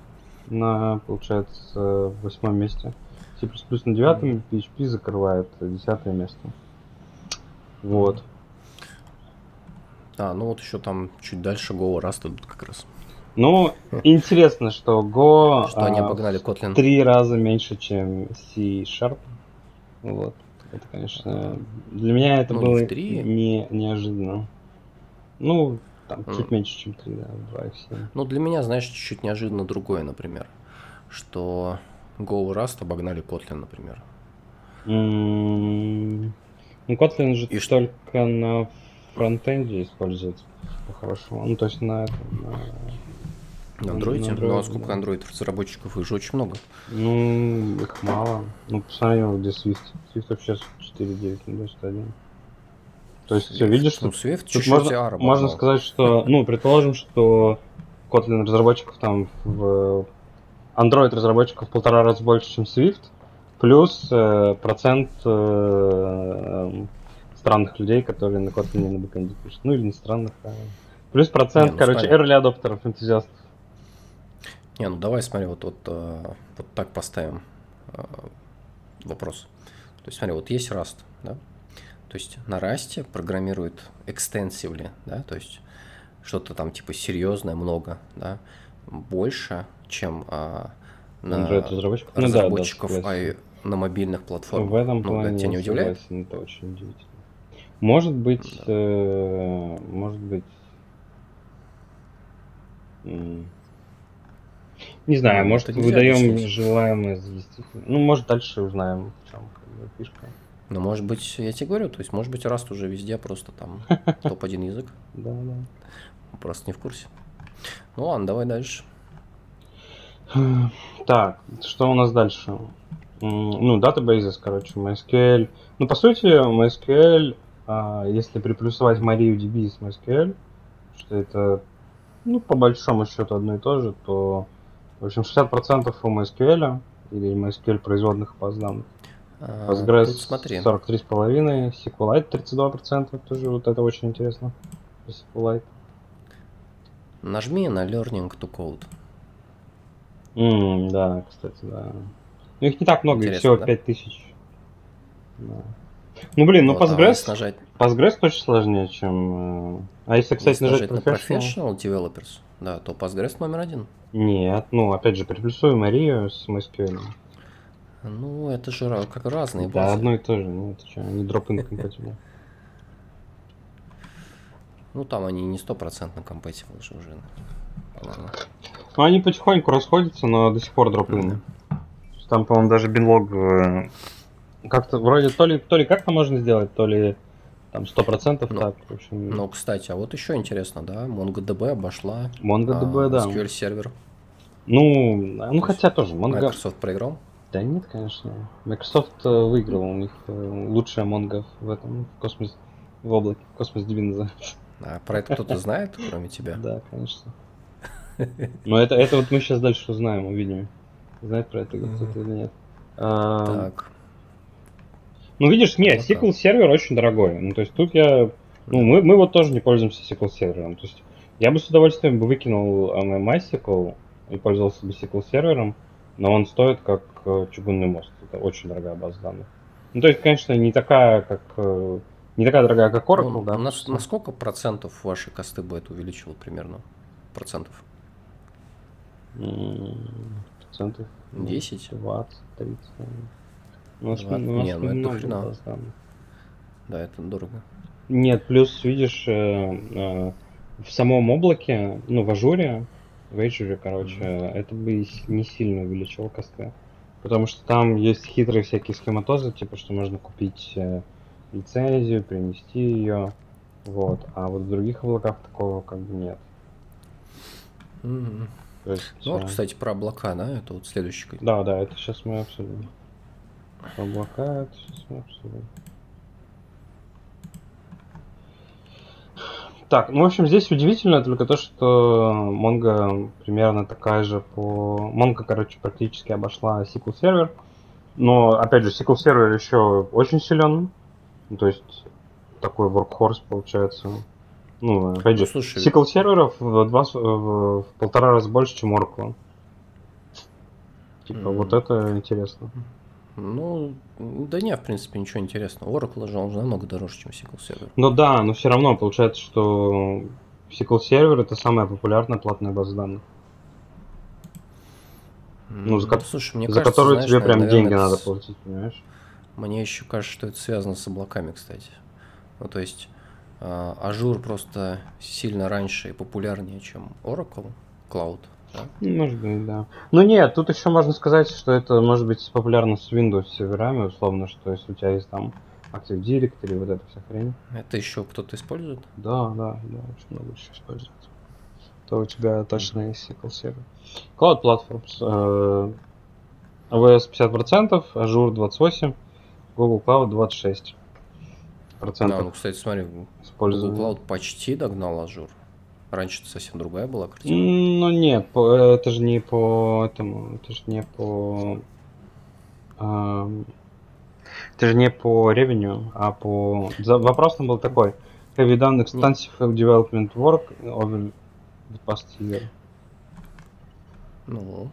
на, получается, восьмом месте, C++ на девятом, PHP закрывает десятое место. Вот. А, ну вот еще там чуть дальше Go Rust идут как раз. Ну, интересно, что Go что они обогнали Kotlin. три раза меньше, чем C-Sharp. Вот. Это, конечно, для меня это ну, было не, 3. не неожиданно. Ну, там, Mm. чуть меньше, чем 3, да, 2 и 7. Ну, для меня, знаешь, чуть-чуть неожиданно другое, например. Что Go Rust обогнали Kotlin, например. М, Ну, Kotlin же И что? только на фронтенде используется, по-хорошему. Ну, то есть на, этом, на- На На- Android? на ну, а Android, сколько да. Android разработчиков? Их же очень много. Ну, их мало. Ну, посмотри, вот где Swift. Swift вообще 4.9, ну, то есть 1. То есть, Swift. видишь, ну, тут, Swift чуть-чуть можно, AR можно сказать, что, ну, предположим, что Kotlin разработчиков там в Android разработчиков в полтора раза больше, чем Swift, плюс э, процент э, странных людей, которые на Kotlin на бэкэнде пишут. Ну, или не странных, а... Плюс процент, Не, ну, короче, смотри. early адоптеров, энтузиастов. Не, ну давай смотри, вот, вот, э, вот так поставим э, вопрос. То есть смотри, вот есть Rust, да? То есть на Rust программируют extensively, да? То есть что-то там типа серьезное, много, да? Больше, чем а, на разработчиков. Ну да, да, разработчиков на мобильных платформах. В этом Ну, плане тебя не удивляет? согласен, это очень удивительно. Может быть, э, может быть, не знаю, Ну, может это выдаем желаемое действительно. Ну, может дальше узнаем, в чем фишка. Ну, может быть, я тебе говорю, то есть, может быть, Rust уже везде просто там топ-1 язык. Да, да. Просто не в курсе. Ну ладно, давай дальше. Так, что у нас дальше? Ну, датабейзис, короче, MySQL. Ну, по сути, MySQL, а, если приплюсовать MariaDB с MySQL, что это, ну, по большому счету одно и то же, то, в общем, 60% у MySQL или MySQL производных баз данных. А, Postgres смотри. 43,5%, SQLite 32%, тоже вот это очень интересно. SQLite. Нажми на Learning to Code. М, да, кстати, да. Ну их не так много, Интересно, всего да? 5000. Да. Ну блин, ну Вот, а Postgres, нажать, Postgres точно сложнее, чем... э, А если, кстати, нажать нажать на Professional? Professional Developers, да, то Postgres номер один. Нет, ну опять же, приплюсую Марию с MySQL. Ну, это же как разные Да, базы. одно и то же, ну это что, они drop-in compatible. Ну, там они не стопроцентно compatible же уже. Ну они потихоньку расходятся, но до сих пор drop-in. Там, по-моему, даже бинлог э, как-то вроде то ли, то ли как-то можно сделать, то ли там 100% Ну, так. В общем, Ну, кстати, а вот еще интересно, да, MongoDB обошла MongoDB, а, да. SQL сервер. Ну, ну хотя тоже, Mongo... Microsoft проиграл. Да нет, конечно. Microsoft э, выиграл, у них э, лучшая Mongo в этом, в космос, в облаке, космос DB называется. А про это кто-то знает, кроме тебя? Да, конечно. Но это, это вот мы сейчас дальше узнаем, увидим. Знает про это кто-то или нет. А, Так. Ну, видишь, нет, Ну, SQL сервер очень дорогой. Ну, то есть тут я... Ну, мы, мы вот тоже не пользуемся SQL сервером. То есть я бы с удовольствием бы выкинул MySQL и пользовался бы SQL сервером, но он стоит как э, чугунный мост. Это очень дорогая база данных. Ну, то есть, конечно, не такая, как... э, Не такая дорогая, как Oracle, Ну, да? на, на сколько процентов ваши косты бы это увеличило примерно? Процентов? Процентов. 10? 20, 30. наверное. У нас, 20? у нас Не, ну это хрена. Да, это дорого. Нет, плюс, видишь, э, э, в самом облаке, ну, в ажуре, в Azure, короче, это бы не сильно увеличило косты. Потому что там есть хитрые всякие схематозы, типа, что можно купить э, лицензию, принести ее. Вот. А вот в других облаках такого как бы нет. Мгм. То есть, Ну вот, кстати, про облака, да, это вот следующий. Да, да, это сейчас мы обсудим. Облака, это сейчас мы обсудим. Так, ну, в общем, здесь удивительно только то, что Mongo примерно такая же по... Mongo, короче, практически обошла SQL сервер. Но, опять же, SQL сервер еще очень силен. То есть, такой workhorse получается. Ну, же, Ну, слушай. SQL серверов в, два, с- в, полтора раза больше, чем Oracle. Типа, Мгм. вот это интересно. Ну, да не, в принципе, ничего интересного. Oracle же он же намного дороже, чем SQL Server. Ну да, но все равно получается, что SQL сервер это самая популярная платная база данных, Ну, за ко- слушай, мне за кажется, которую знаешь, тебе прям наверное, деньги это надо платить, понимаешь? Мне еще кажется, что это связано с облаками, кстати. Ну, то есть, Azure просто сильно раньше и популярнее, чем Oracle Cloud. да? Может быть, да. Ну нет, тут еще можно сказать, что это может быть популярно с Windows серверами, условно, что если у тебя есть там Active Directory, вот эта вся хрень. Это еще кто-то использует? Да, да, да, очень много еще используется. То у тебя точно есть SQL Server. Cloud Platforms. э, AWS 50%, Azure 28%, Google Cloud 26%. Да, ну, кстати, смотри, Google использования. Cloud почти догнал Azure. Раньше это совсем другая была картина. Ну нет, по- это же не по этому, это же не по... ам, это же не по revenue, а по... за- Вопрос там был такой. Have you done extensive development work over the past year? Ну,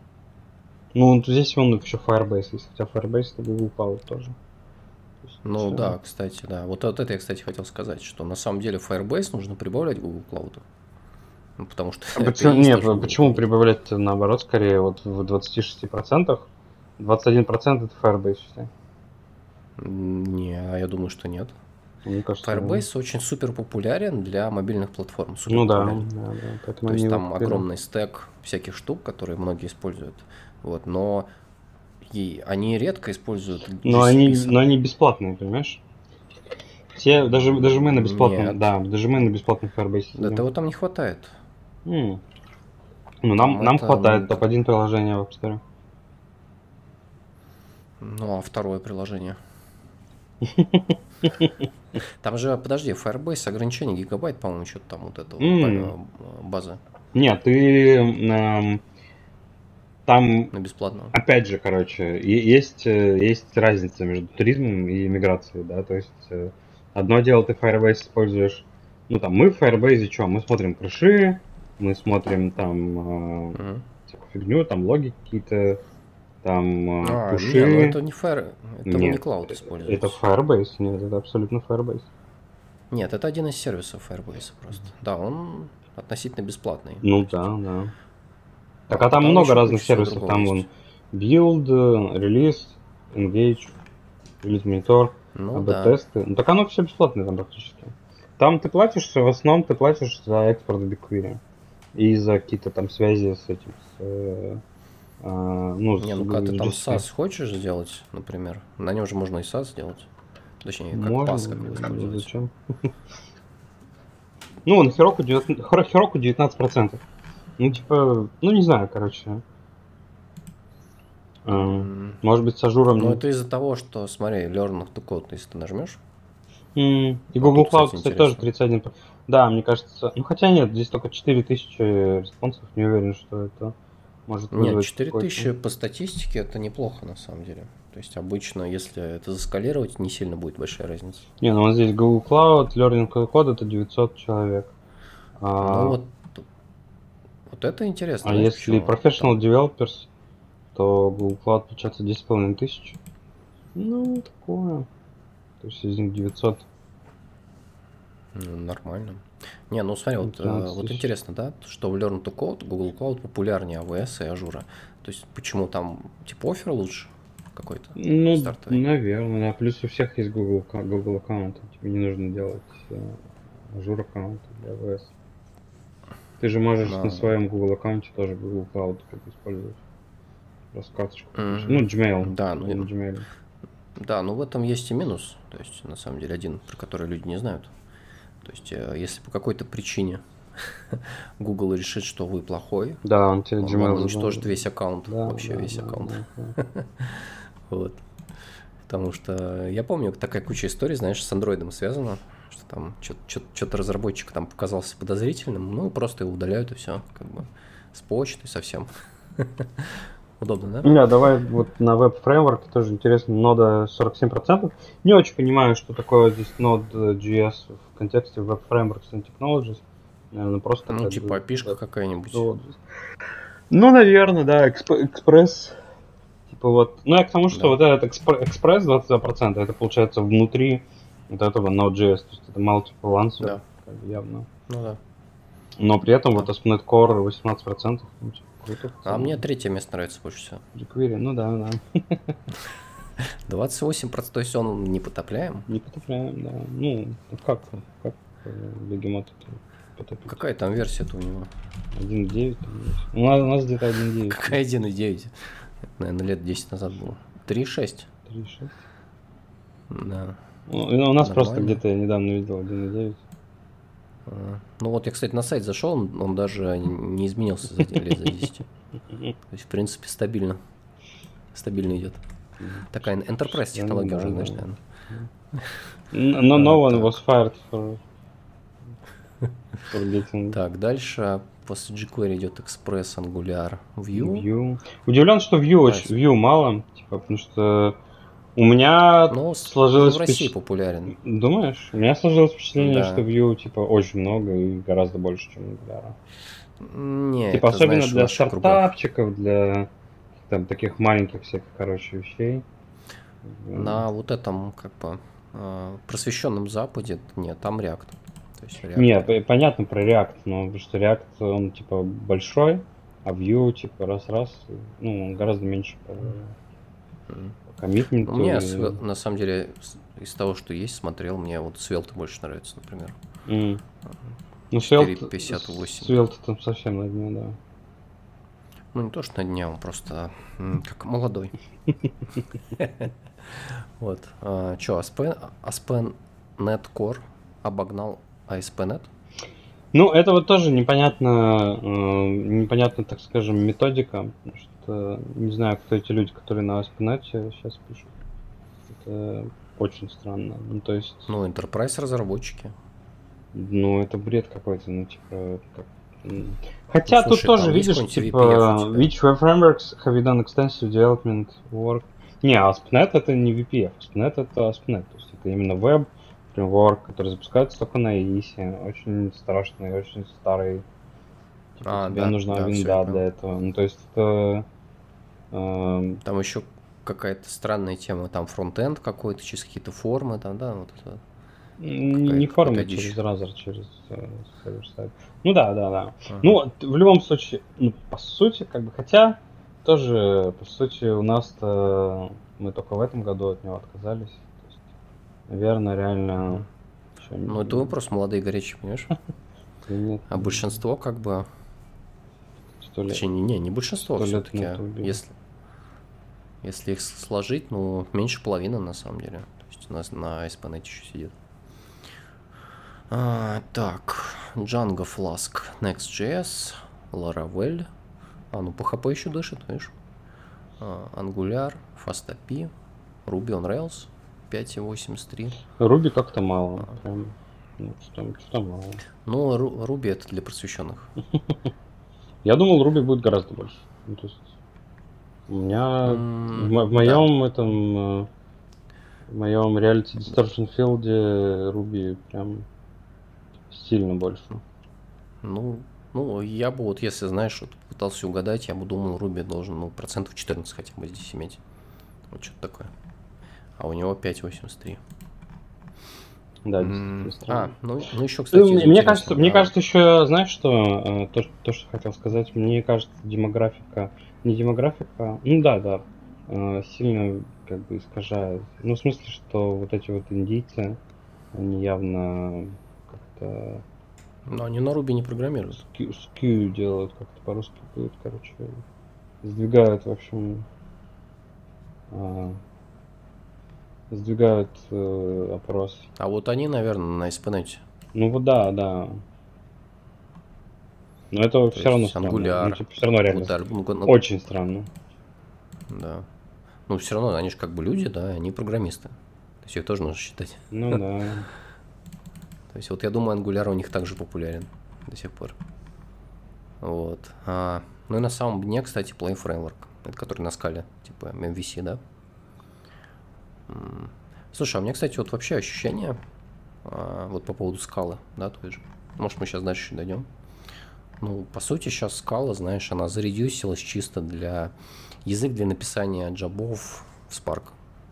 Ну, здесь он еще Firebase. У тебя Firebase, то Google Cloud тоже. Есть ну да, кстати, да. Вот, вот это я, кстати, хотел сказать, что на самом деле Firebase нужно прибавлять Google Cloud. Ну, потому что... А почему, и есть не, тоже Google почему прибавлять наоборот, скорее, вот в 26%? 21% это Firebase, считай. Не, а я думаю, что нет. Мне кажется, Firebase очень супер популярен для мобильных платформ. да. супер Ну да, популярен. да, да. Поэтому То есть там выбирают. огромный стек всяких штук, которые многие используют. Вот, но и они редко используют Но они, но они бесплатные, понимаешь? Все, даже, даже мы на бесплатном, Нет. да, даже мы на бесплатном Firebase Да того там не хватает. М. Ну, нам, Там нам это, хватает м, топ-1 приложения в App Store. Ну, а второе приложение? Там же, подожди, Firebase ограничение гигабайт, по-моему, что-то там вот это вот, М. э, база Нет, ты эм, там на бесплатную. Опять же, короче, есть, э, есть разница между туризмом и миграцией, да, то есть э, одно дело ты Firebase используешь, ну там мы в Firebase что, мы смотрим крыши, мы смотрим там э, всякую фигню, там логи какие-то, там э, А, пуши. не, ну это не Fire, это не Нет, Cloud Это используется. Firebase, нет, это абсолютно Firebase. Нет, это один из сервисов Firebase просто. Да, он относительно бесплатный. Ну да, да. Так, а там, Там много разных сервисов, там есть. вон build, э, release, engage, release monitor. Ну АБ да. тесты. Ну так оно все бесплатное там практически. Там ты платишь, в основном ты платишь за экспорт BigQuery. И за какие-то там связи с этим. С, э, а, ну, Не, ну с ты там. SAS хочешь сделать, например, на нем же можно и SaaS сделать. Точнее, как Можно, PaaS, как ну, использовать. Зачем? Ну, на Heroku 19%, Хро- Heroku 19%. Ну, типа, ну не знаю, короче. А, М, Может быть, с Azure ом. Ну, это из-за того, что, смотри, Learn to Code, если ты нажмешь, М, И Google Cloud, кстати, кстати, тоже интересно. 31. п- Да, мне кажется. Ну хотя нет, здесь только 4000 респонсов, не уверен, что это может Нет, вызвать 4000 какой-то- по статистике это неплохо на самом деле. То есть обычно, если это заскалировать, не сильно будет большая разница. Не, ну вот здесь Google Cloud, Learning Code это 900 человек. А, Ну вот, вот это интересно. а знаешь, если? Professional Developers, то Google Cloud получается 10,5 тысяч. Ну, такое. То есть из них 900. Ну, нормально. Не, ну смотри, вот, э, 15 вот интересно, да, что в Learn to Code Google Cloud популярнее AWS и Azure. То есть почему там типа офер лучше какой-то? Ну, стартовый. наверное, да. Плюс у всех есть Google, Google аккаунт. Тебе не нужно делать э, Azure аккаунт для AWS. Ты же можешь Да. на своем Google аккаунте тоже Google Cloud как использовать. раскаточку. Мгм. Ну, Gmail. Да, ну, на Gmail. Да, но в этом есть и минус. То есть, на самом деле, один, про который люди не знают. То есть, э, если по какой-то причине Google решит, что вы плохой, Да, он тебе он Gmail вам уничтожит весь аккаунт, Да, вообще да, весь да, аккаунт. да, да. Вот. Потому что я помню, такая куча историй, знаешь, с андроидом связана, что там что-то разработчик там показался подозрительным, ну, просто его удаляют и все, как бы с почты совсем. Удобно, да? Не, давай вот на веб-фреймворке тоже интересно. Нода 47%. Не очень понимаю, что такое здесь Node.js в контексте Web Frameworks and Technologies. Наверное, просто... Ну, типа опишка да, какая-нибудь. Ну, наверное, да, эксп- экспресс. Типа вот. Ну, я к тому, что Да. вот этот экспр- экспресс 22%, это получается внутри вот этого Node.js. То есть это multiple answer, Да. как бы явно. Ну да. Но при этом вот ASP.NET Core 18%. Ну, типа, круто. А мне третье место нравится больше всего. jQuery, ну да, да. 28%, то есть он не потопляем. Не потопляем, да. Ну, ну как, как э, бегемот потопить? Какая там версия-то у него? 1.9 там есть. У нас, у нас где-то 1.9. Какая 1.9? Это, наверное, лет 10 назад было. 3.6. 3.6. Да. Ну, у нас просто Нормально. где-то я недавно видел 1.9. А, Ну вот я, кстати, на сайт зашел, он, он даже не изменился за лет за 10. То есть, в принципе, стабильно. Стабильно идет. Такая enterprise технология уже, знаешь, наверное. Но no А, one was fired for, for Так, дальше после jQuery идет Express, Angular, Vue. Vue. Удивлен, что Vue, очень. Vue мало, типа, потому что у меня с- сложилось в России впечат- популярен. Думаешь? У меня сложилось впечатление, Да. что Vue, типа, очень много и гораздо больше, чем Angular. Не, Типа, это, особенно знаешь, для стартапчиков, для там таких маленьких всяких, короче, вещей. На вот этом, как бы, э, просвещенном Западе, нет, там React. То есть React. Нет, понятно про React, но потому что React, он, типа, большой, а Vue, типа, раз-раз, ну, он гораздо меньше по, Ну, Мне, и- на самом деле, из того, что есть, смотрел, мне вот Svelte больше нравится, например. М. Ну, Svelte, 4.58. Svelte там совсем на дне, да. Ну, не то, что на дне, он просто как молодой. Вот. Че, ASP.NET Core обогнал ASP.NET? Ну, это вот тоже непонятно, э, непонятно, так скажем, методика, что не знаю, кто эти люди, которые на ASP.NET сейчас пишут. Это очень странно. Ну, то есть, Ну, Enterprise разработчики. ну, это бред какой-то, ну, типа, как... Хотя Ну, тут слушай, тоже, там есть видишь, типа, which web frameworks have you done extensive development work? Не, ASP.NET это не VPF, ASP.NET это ASP.NET, то есть это именно веб фреймворк, который запускается только на IIS, очень страшный, очень старый. Типа, А, тебе да, нужна да, винда для этого. Ну, то есть это... эм, Там еще какая-то странная тема, там фронтенд какой-то, через какие-то формы, там, да, вот это. не какая-то через Razor, через э, server-side. Ну да, да, да. Ага. Ну, в любом случае, ну, по сути, как бы, хотя, тоже, по сути, у нас-то мы только в этом году от него отказались. То есть, наверное, реально... Ну, это вы просто молодые горячие, понимаешь? Нет, А большинство, как бы, точнее, не, не большинство все-таки. убили. Если, если их сложить, ну, меньше половины на самом деле. То есть у нас на ASP.NET еще сидит. А, так, Django Flask, Next.js, Laravel. А, ну PHP еще дышит, видишь? А, Angular, FastAPI, Ruby on Rails, 5.83. Руби как-то мало. А. Прям, ну, что, что мало. Ну, Ruby это для просвещенных. Я думал, Руби будет гораздо больше. Ну, то есть, у меня М, в, мо- в да. моем этом, э, в моем Reality Distortion филде Руби прям сильно больше. Ну, ну, я бы вот, если, знаешь, вот пытался угадать, я бы думал, Руби должен, ну, процентов 14 хотя бы здесь иметь. Вот что-то такое. А у него 5,83. Да, действительно А, ну, ну еще, кстати, Ну, мне кажется, мне да. кажется, еще, знаешь, что э, то, что- то, что хотел сказать, мне кажется, демографика, не демографика, ну да, да, э, сильно как бы искажает. Ну, в смысле, что вот эти вот индийцы, они явно как-то Но они на Руби не программируют. скью, скью делают, как-то по-русски будет, короче, сдвигают, в общем, а, сдвигают э, опрос. А вот они, наверное, на ASP.NET. Ну вот да, да. Но это То все равно есть странно. Angular, Ну, типа, все равно реально. Вот, ну, ну, Очень странно. Да. Ну, все равно, они же как бы люди, да, они программисты. То есть их тоже нужно считать. Ну да. То есть вот я думаю, Angular у них также популярен до сих пор. Вот. А, ну и на самом дне, кстати, Play Framework, это который на скале, типа MVC, да? Слушай, а у меня, кстати, вот вообще ощущение, а, вот по поводу скалы, да, той же. Может, мы сейчас дальше дойдем. Ну, по сути, сейчас скала, знаешь, она заредюсилась чисто для язык для написания джабов в Spark.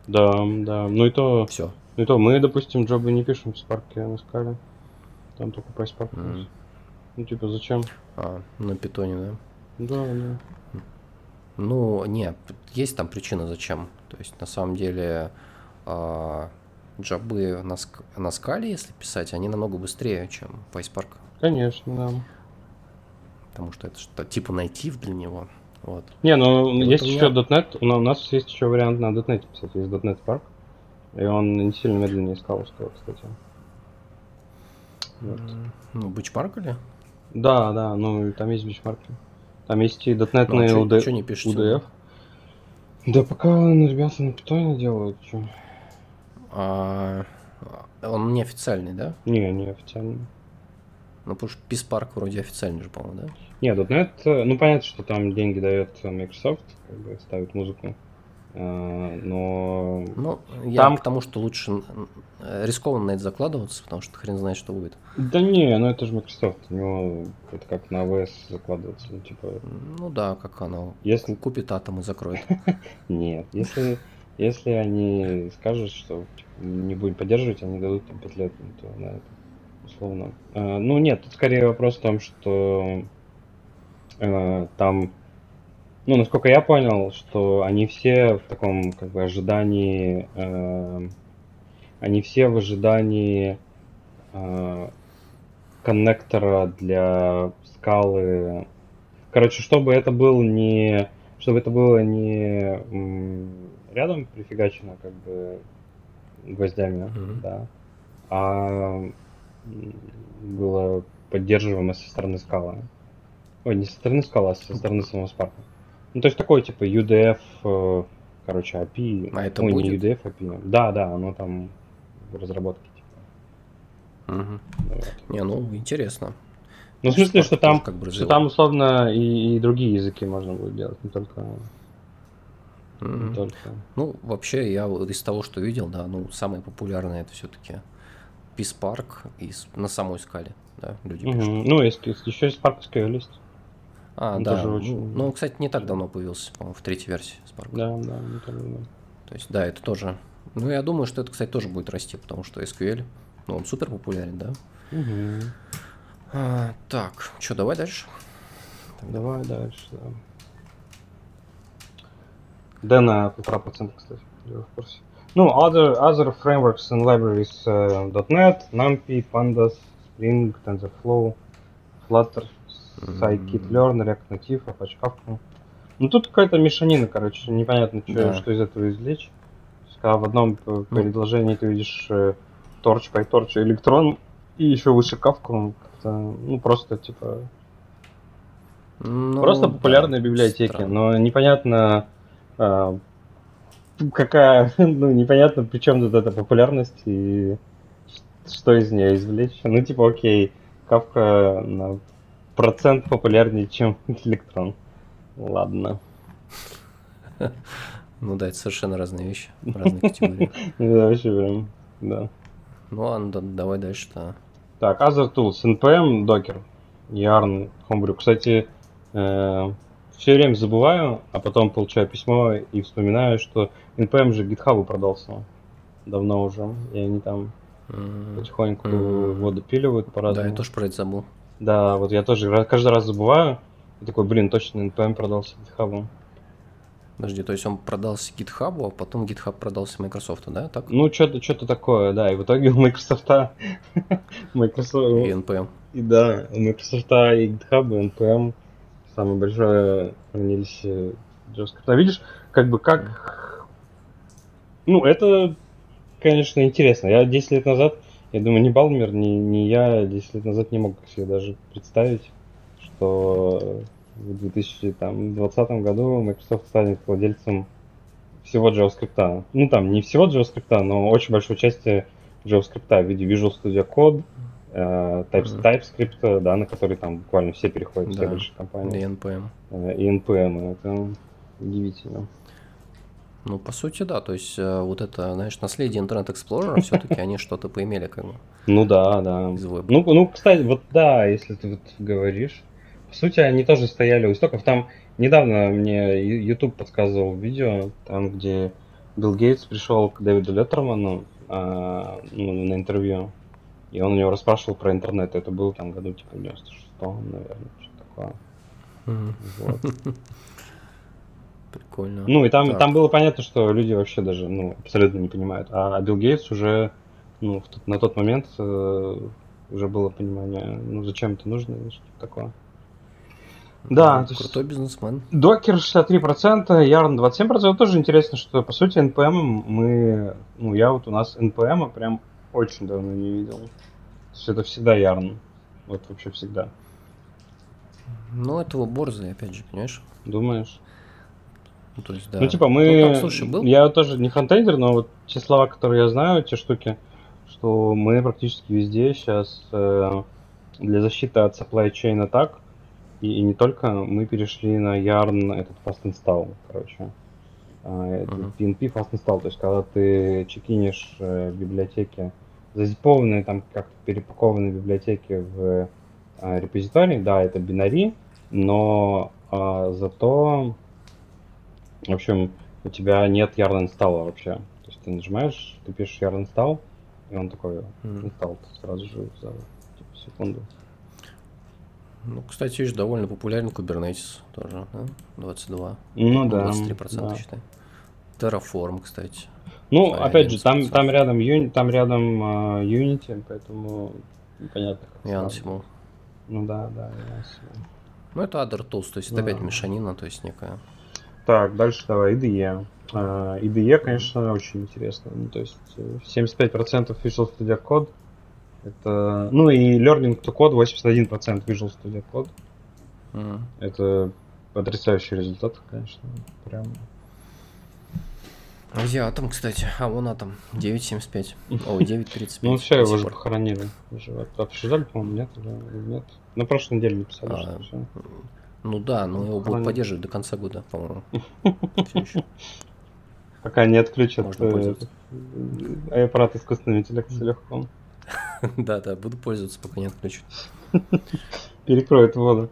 Да, да. Ну и то, Все. ну и то, мы, допустим, джобы не пишем в спарке на скале. Там только спарку. М. Ну типа зачем? А, на питоне, да? Да, да. Ну, нет, есть там причина зачем. То есть, на самом деле, а, джабы на, ск- на скале, если писать, они намного быстрее, чем PySpark. Конечно, да. Потому что это что типа native для него. Вот. Не, ну И есть еще меня- .NET, у на- у нас есть еще вариант на .NET писать, есть .NET Spark. И он не сильно медленнее скаловского, кстати. Вот. Ну, бычпарк или? Да, да, ну там есть бенчмарки. Там есть и .NET Ну, на чё- UD чё не пишете? UDF. Да пока ну, ребята на питоне делают, чё. А, он не официальный, да? Не, не официально. Ну, потому что PySpark вроде официальный же, по-моему, да? Не, .NET, ну понятно, что там деньги дает Microsoft, как бы ставит музыку. Э, Но Ну, я Там- к тому, что лучше рискованно на это закладываться, потому что хрен знает, что будет. да не, ну это же Microsoft, у него это как на AWS закладывается, ну типа Ну да, как оно. Если- Купит атом и закроет. нет, если если они скажут, что типа, не будем поддерживать, они дадут там 5 лет, ну, то на это условно. Э, Ну нет, тут скорее вопрос в том, что э, там, ну насколько я понял, что они все в таком как бы ожидании, э, они все в ожидании коннектора для скалы. Короче, чтобы это был не, чтобы это было не рядом прифигачено как бы гвоздями, Мгм. да, а было поддерживаемо со стороны скалы. Ой, не со стороны скалы, а со стороны самого спарка. Ну, то есть такой типа UDF, э, короче, API. А это Ой, будет? не UDF API. Да, да, оно там в разработке. Типа. Мгм. Вот. Не, ну, интересно. Ну, в смысле, Spark что там, как бы что там условно и, и другие языки можно будет делать, не только, не Мгм. только. Ну, вообще, я из того, что видел, да, ну, самое популярное это все-таки PySpark и с- на самой скале, да, люди пишут. Мгм. Ну, есть, есть- еще есть SQL есть. А, Ну, да, тоже ну, очень- ну, кстати, не так давно появился, по-моему, в третьей версии Spark. Да, да, не так давно. То есть, да, это тоже. Ну, я думаю, что это, кстати, тоже будет расти, потому что SQL, ну, он супер популярен, да. Мгм. А, так, что, давай дальше. Давай дальше, да. Дэна полтора процента, кстати, я в курсе. Ну, other, other frameworks and libraries uh, .NET, NumPy, Pandas, Spring, TensorFlow, Flutter, Scikit-learn, React Native, Apache Kafka. Ну, тут какая-то мешанина, короче, непонятно, что, Да. что из этого извлечь. Когда в одном предложении ты видишь э, Torch, PyTorch, Electron, и еще выше как-то, ну, просто, типа, Ну, Просто да, популярные библиотеки, странно. но непонятно а, какая, ну непонятно при чем тут эта популярность и что из нее извлечь. Ну типа окей, Кавка на процент популярнее, чем Электрон. Ладно. Ну да, это совершенно разные вещи, разные категории. Да, вообще прям, да. Ну ладно, да- давай дальше, да. Так, Other Tools, NPM, Docker, Yarn, Homebrew. Кстати, все время забываю, а потом получаю письмо и вспоминаю, что NPM же GitHub продался давно уже, и они там М, потихоньку Мгм. его допиливают Да, по-разному. я тоже про это забыл. Да, вот я тоже каждый раз забываю, и такой, блин, точно NPM продался GitHub. Подожди, то есть он продался GitHub, а потом GitHub продался Microsoft, да? Так? Ну, что-то что такое, да, и в итоге у Microsoft, Microsoft, И NPM. И да, у Microsoft и GitHub, и NPM самое большое хранилище JavaScript. А видишь, как бы как... Ну, это, конечно, интересно. Я 10 лет назад, я думаю, ни Балмер, ни, ни я 10 лет назад не мог себе даже представить, что в 2020 году Microsoft станет владельцем всего JavaScript. Ну, там, не всего JavaScript, но очень большой части JavaScript в виде Visual Studio Code, Types, TypeScript, да, на который там буквально все переходят, да. все большие компании. И NPM. Э, и NPM, это удивительно. Ну, по сути, да. То есть, э, вот это, знаешь, наследие Internet Explorer, все-таки они что-то поимели, как бы. Ну да, да. Ну, ну, кстати, вот да, если ты вот говоришь. По сути, они тоже стояли у истоков. Там недавно мне YouTube подсказывал видео, там, где Билл Гейтс пришел к Дэвиду Леттерману а, ну, на интервью, и он у него расспрашивал про интернет. Это было там году типа 96 наверное, что такое. Вот. Прикольно. Ну, и там, так. там было понятно, что люди вообще даже ну, абсолютно не понимают. А, а Билл Гейтс уже ну, в, на тот момент э, уже было понимание, ну, зачем это нужно и что такое. Да, крутой есть, бизнесмен. Докер 63%, Yarn 27%. Тоже интересно, что по сути NPM мы, ну я вот у нас NPM прям очень давно не видел. То есть это всегда Yarn. Вот вообще всегда. Ну, этого борзый, опять же, понимаешь? Думаешь? Ну, то есть, да. Ну, типа, мы... Ну, там, слушай, был? Я тоже не фронтендер, но вот те слова, которые я знаю, те штуки, что мы практически везде сейчас э, для защиты от supply chain атак, и, и не только, мы перешли на Yarn этот fast install, короче. Uh, uh-huh. PNP fast install, то есть когда ты чекинешь э, в библиотеке зазипованные там как-то перепакованные библиотеки в э, репозиторий, да, это бинари, но э, зато в общем, у тебя нет yarn инсталла вообще. То есть ты нажимаешь, ты пишешь yarn install, и он такой install сразу же за типа, секунду. Ну, кстати, видишь, довольно популярен Kubernetes тоже, да? 22. Ну да. 23% да. считай. Terraform, кстати. Ну, опять же, там, там рядом, юни, там рядом uh, Unity, поэтому понятно. И Ansible. Ну да, да, Ansible. Ну, это Other Tools, то есть да. это опять мешанина, то есть некая. Так, дальше давай, IDE. Uh, IDE, конечно, очень интересно. Ну, то есть 75% Visual Studio Code. Это, ну и Learning to Code 81% Visual Studio Code. Mm. Это потрясающий результат, конечно. Прям. А где Атом, кстати? А, вон Атом. 9.75. О, 9.35. Ну все, его уже похоронили. Уже обсуждали, по-моему, нет? Нет. На прошлой неделе написали, а, что все. Ну да, но его будут поддерживать до конца года, по-моему. Пока не отключат э, аппарат искусственного интеллекта легко. Да, да, буду пользоваться, пока не отключу. Перекроет воду.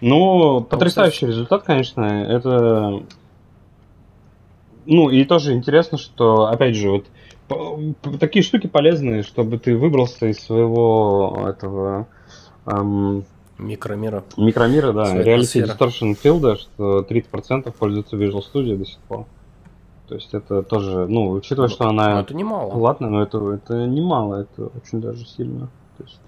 Ну, потрясающий результат, конечно. Это... Ну, и тоже интересно, что, опять же, вот такие штуки полезные, чтобы ты выбрался из своего этого Микромира. Микромира, да. Reality Distortion Field, что 30% пользуются Visual Studio до сих пор. То есть это тоже, ну, учитывая, ну, что она... Ну, это немало. Ладно, но это, это немало, это очень даже сильно. То есть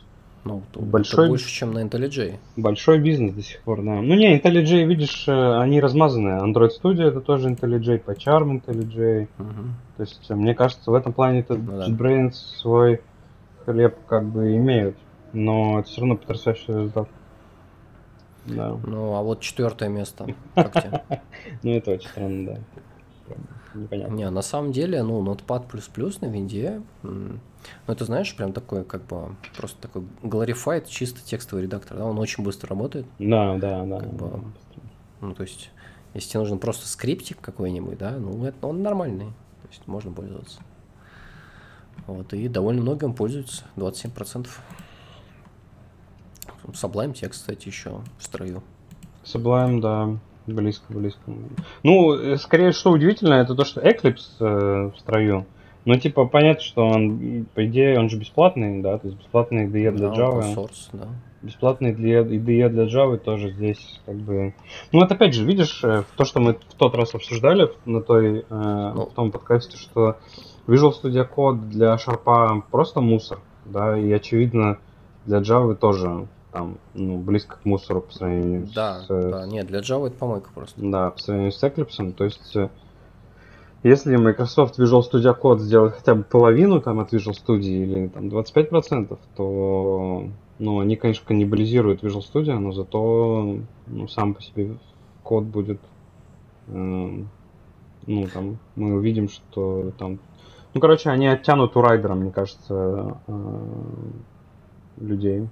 ну, большой, это больше, чем на IntelliJ. Большой бизнес до сих пор, да. Ну не, IntelliJ, видишь, э, они размазанные. Android Studio это тоже IntelliJ, PyCharm IntelliJ. Угу. То есть, мне кажется, в этом плане это ну, JetBrains да. свой хлеб как бы имеют. Но это все равно потрясающий результат. Да. Ну, а вот четвертое место. Как тебе? Ну, это очень странно, да. Непонятно. Не, на самом деле, ну, Notepad++ на винде, ну, это, знаешь, прям такой, как бы, просто такой glorified чисто текстовый редактор, да, он очень быстро работает. Да, да, да. Как бы, ну, то есть, если тебе нужен просто скриптик какой-нибудь, да, ну, это, он нормальный, то есть, можно пользоваться. Вот, и довольно многим пользуются, 27%. Sublime текст, кстати, еще в строю. Sublime, да, близко, близко. Ну, э, скорее, что удивительно, это то, что Eclipse э, в строю. Ну, типа, понятно, что он, по идее, он же бесплатный, да, то есть бесплатный IDE для Java. Source, да. Бесплатный для IDE для Java тоже здесь, как бы... Ну, это опять же, видишь, э, то, что мы в тот раз обсуждали на той, э, ну. в том подкасте, что Visual Studio Code для Sharp просто мусор, да, и очевидно для Java тоже там, ну, близко к мусору по сравнению да, с... Да, нет, для Java это помойка просто. Да, по сравнению с Eclipse, то есть э, если Microsoft Visual Studio Code сделает хотя бы половину там от Visual Studio или там 25%, то ну, они, конечно, каннибализируют Visual Studio, но зато ну, сам по себе код будет э, ну, там, мы увидим, что там... Ну, короче, они оттянут у райдера, мне кажется, э, людей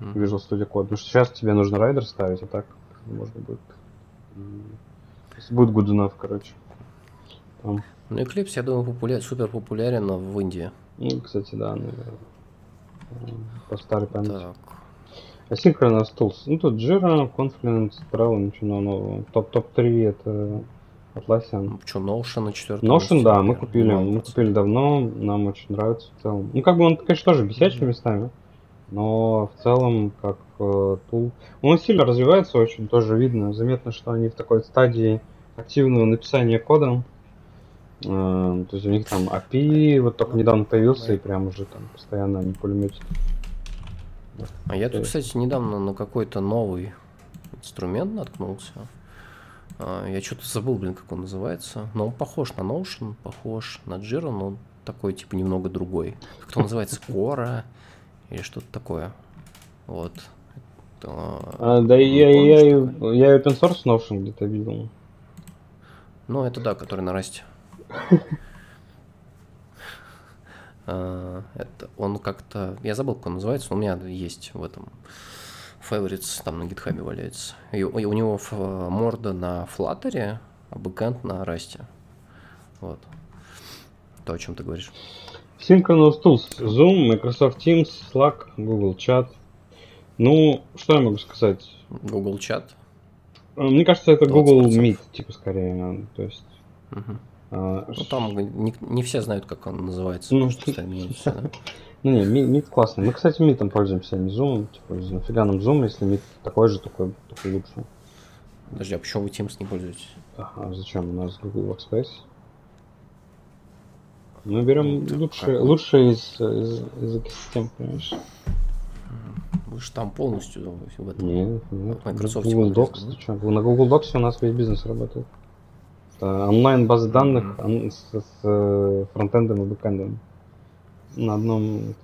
mm. Visual Studio Code. Потому что сейчас тебе нужно райдер ставить, а так можно будет... Будет good enough, короче. Там. Ну, Eclipse, я думаю, популя... супер популярен в Индии. Ну, кстати, да, наверное. По старой памяти. Так. Asynchronous Tools. Ну, тут Jira, Confluence, Trello, ничего нового. Топ-топ-3 это Atlassian. Что, Notion на четвертом Notion, да, мы купили. Мы купили давно, нам очень нравится в целом. Ну, как бы он, конечно, тоже бесячий местами, но в целом, как э, тул... Он сильно развивается очень, тоже видно. Заметно, что они в такой стадии активного написания кода. Э, то есть у них там API вот только недавно появился, и прям уже там постоянно они пулеметят. А я тут, кстати, недавно на какой-то новый инструмент наткнулся. А, я что-то забыл, блин, как он называется. Но он похож на Notion, похож на Jira, но такой, типа, немного другой. Как он называется? Quora или что-то такое. Вот. А, да, я, я, я, я open source Notion где-то видел. Ну, это да, который на расте. А, это он как-то... Я забыл, как он называется, но у меня есть в этом favorites там на гитхабе валяется. И, у него морда на Flutter, а бэкэнд на Rust. Вот. То, о чем ты говоришь. Synchronous Tools. Zoom, Microsoft Teams, Slack, Google Chat. Ну, что я могу сказать? Google Chat? Мне кажется, это Google Meet, типа, скорее. То есть... Угу. А, ну, там не, не все знают, как он называется. Ну, что? Ну не, Meet классный. Мы, кстати, Meet пользуемся, а не Zoom. Типа, нафига нам Zoom, если Meet такой же, такой, такой лучше. Подожди, а почему вы Teams не пользуетесь? Ага, зачем? У нас Google Workspace. Мы берем ну, лучшее, лучшее из, из, из экосистем, понимаешь? Вы же там полностью в этом. Нет, нет. Microsoft Google Docs, ты что? На Google Docs у нас весь бизнес работает. Это онлайн базы данных mm-hmm. с, с э, фронтендом и бэкэндом на одном...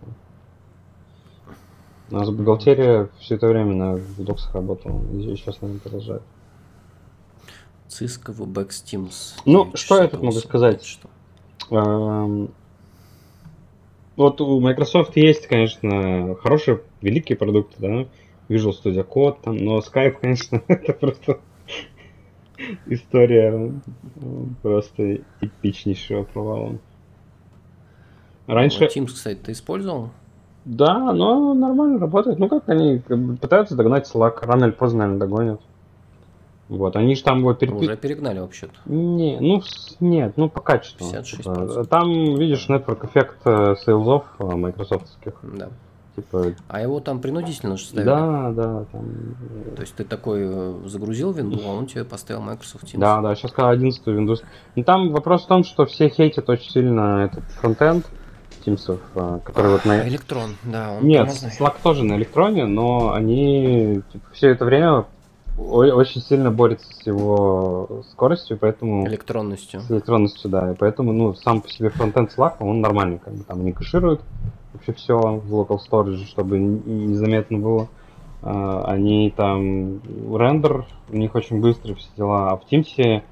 У нас бухгалтерия все это время на доксах работала, и сейчас, наверное, продолжает. Cisco WebEx Teams. Ну, что я тут могу сказать? Что? Эм, вот у Microsoft есть, конечно, хорошие, великие продукты, да, Visual Studio Code, там, но Skype, конечно, это просто история просто эпичнейшего провала. Раньше... Вот Teams, кстати, ты использовал? Да, но нормально работает. Ну как они пытаются догнать Slack, рано или поздно, наверное, догонят. Вот, они же там его перепи... Уже перегнали вообще-то. Не, ну нет, ну по качеству. 56%. Типа, там, видишь, network эффект сейлзов майкрософтских. Да. Типа... А его там принудительно же ставили? Да, да. Там... То есть ты такой э, загрузил Windows, а он тебе поставил Microsoft Teams? Да, да, сейчас когда 11 Windows. Ну там вопрос в том, что все хейтят очень сильно этот фронтенд, Teams, а, который вот на... Электрон, да. Он Нет, тормозный. Slack тоже на электроне, но они типа, все это время очень сильно борются с его скоростью, поэтому... Электронностью. С электронностью, да. И поэтому, ну, сам по себе фронтенд Slack, он нормальный, как бы там не кэшируют вообще все в local storage, чтобы незаметно было. Uh, они там рендер, у них очень быстрый все дела, а в Teams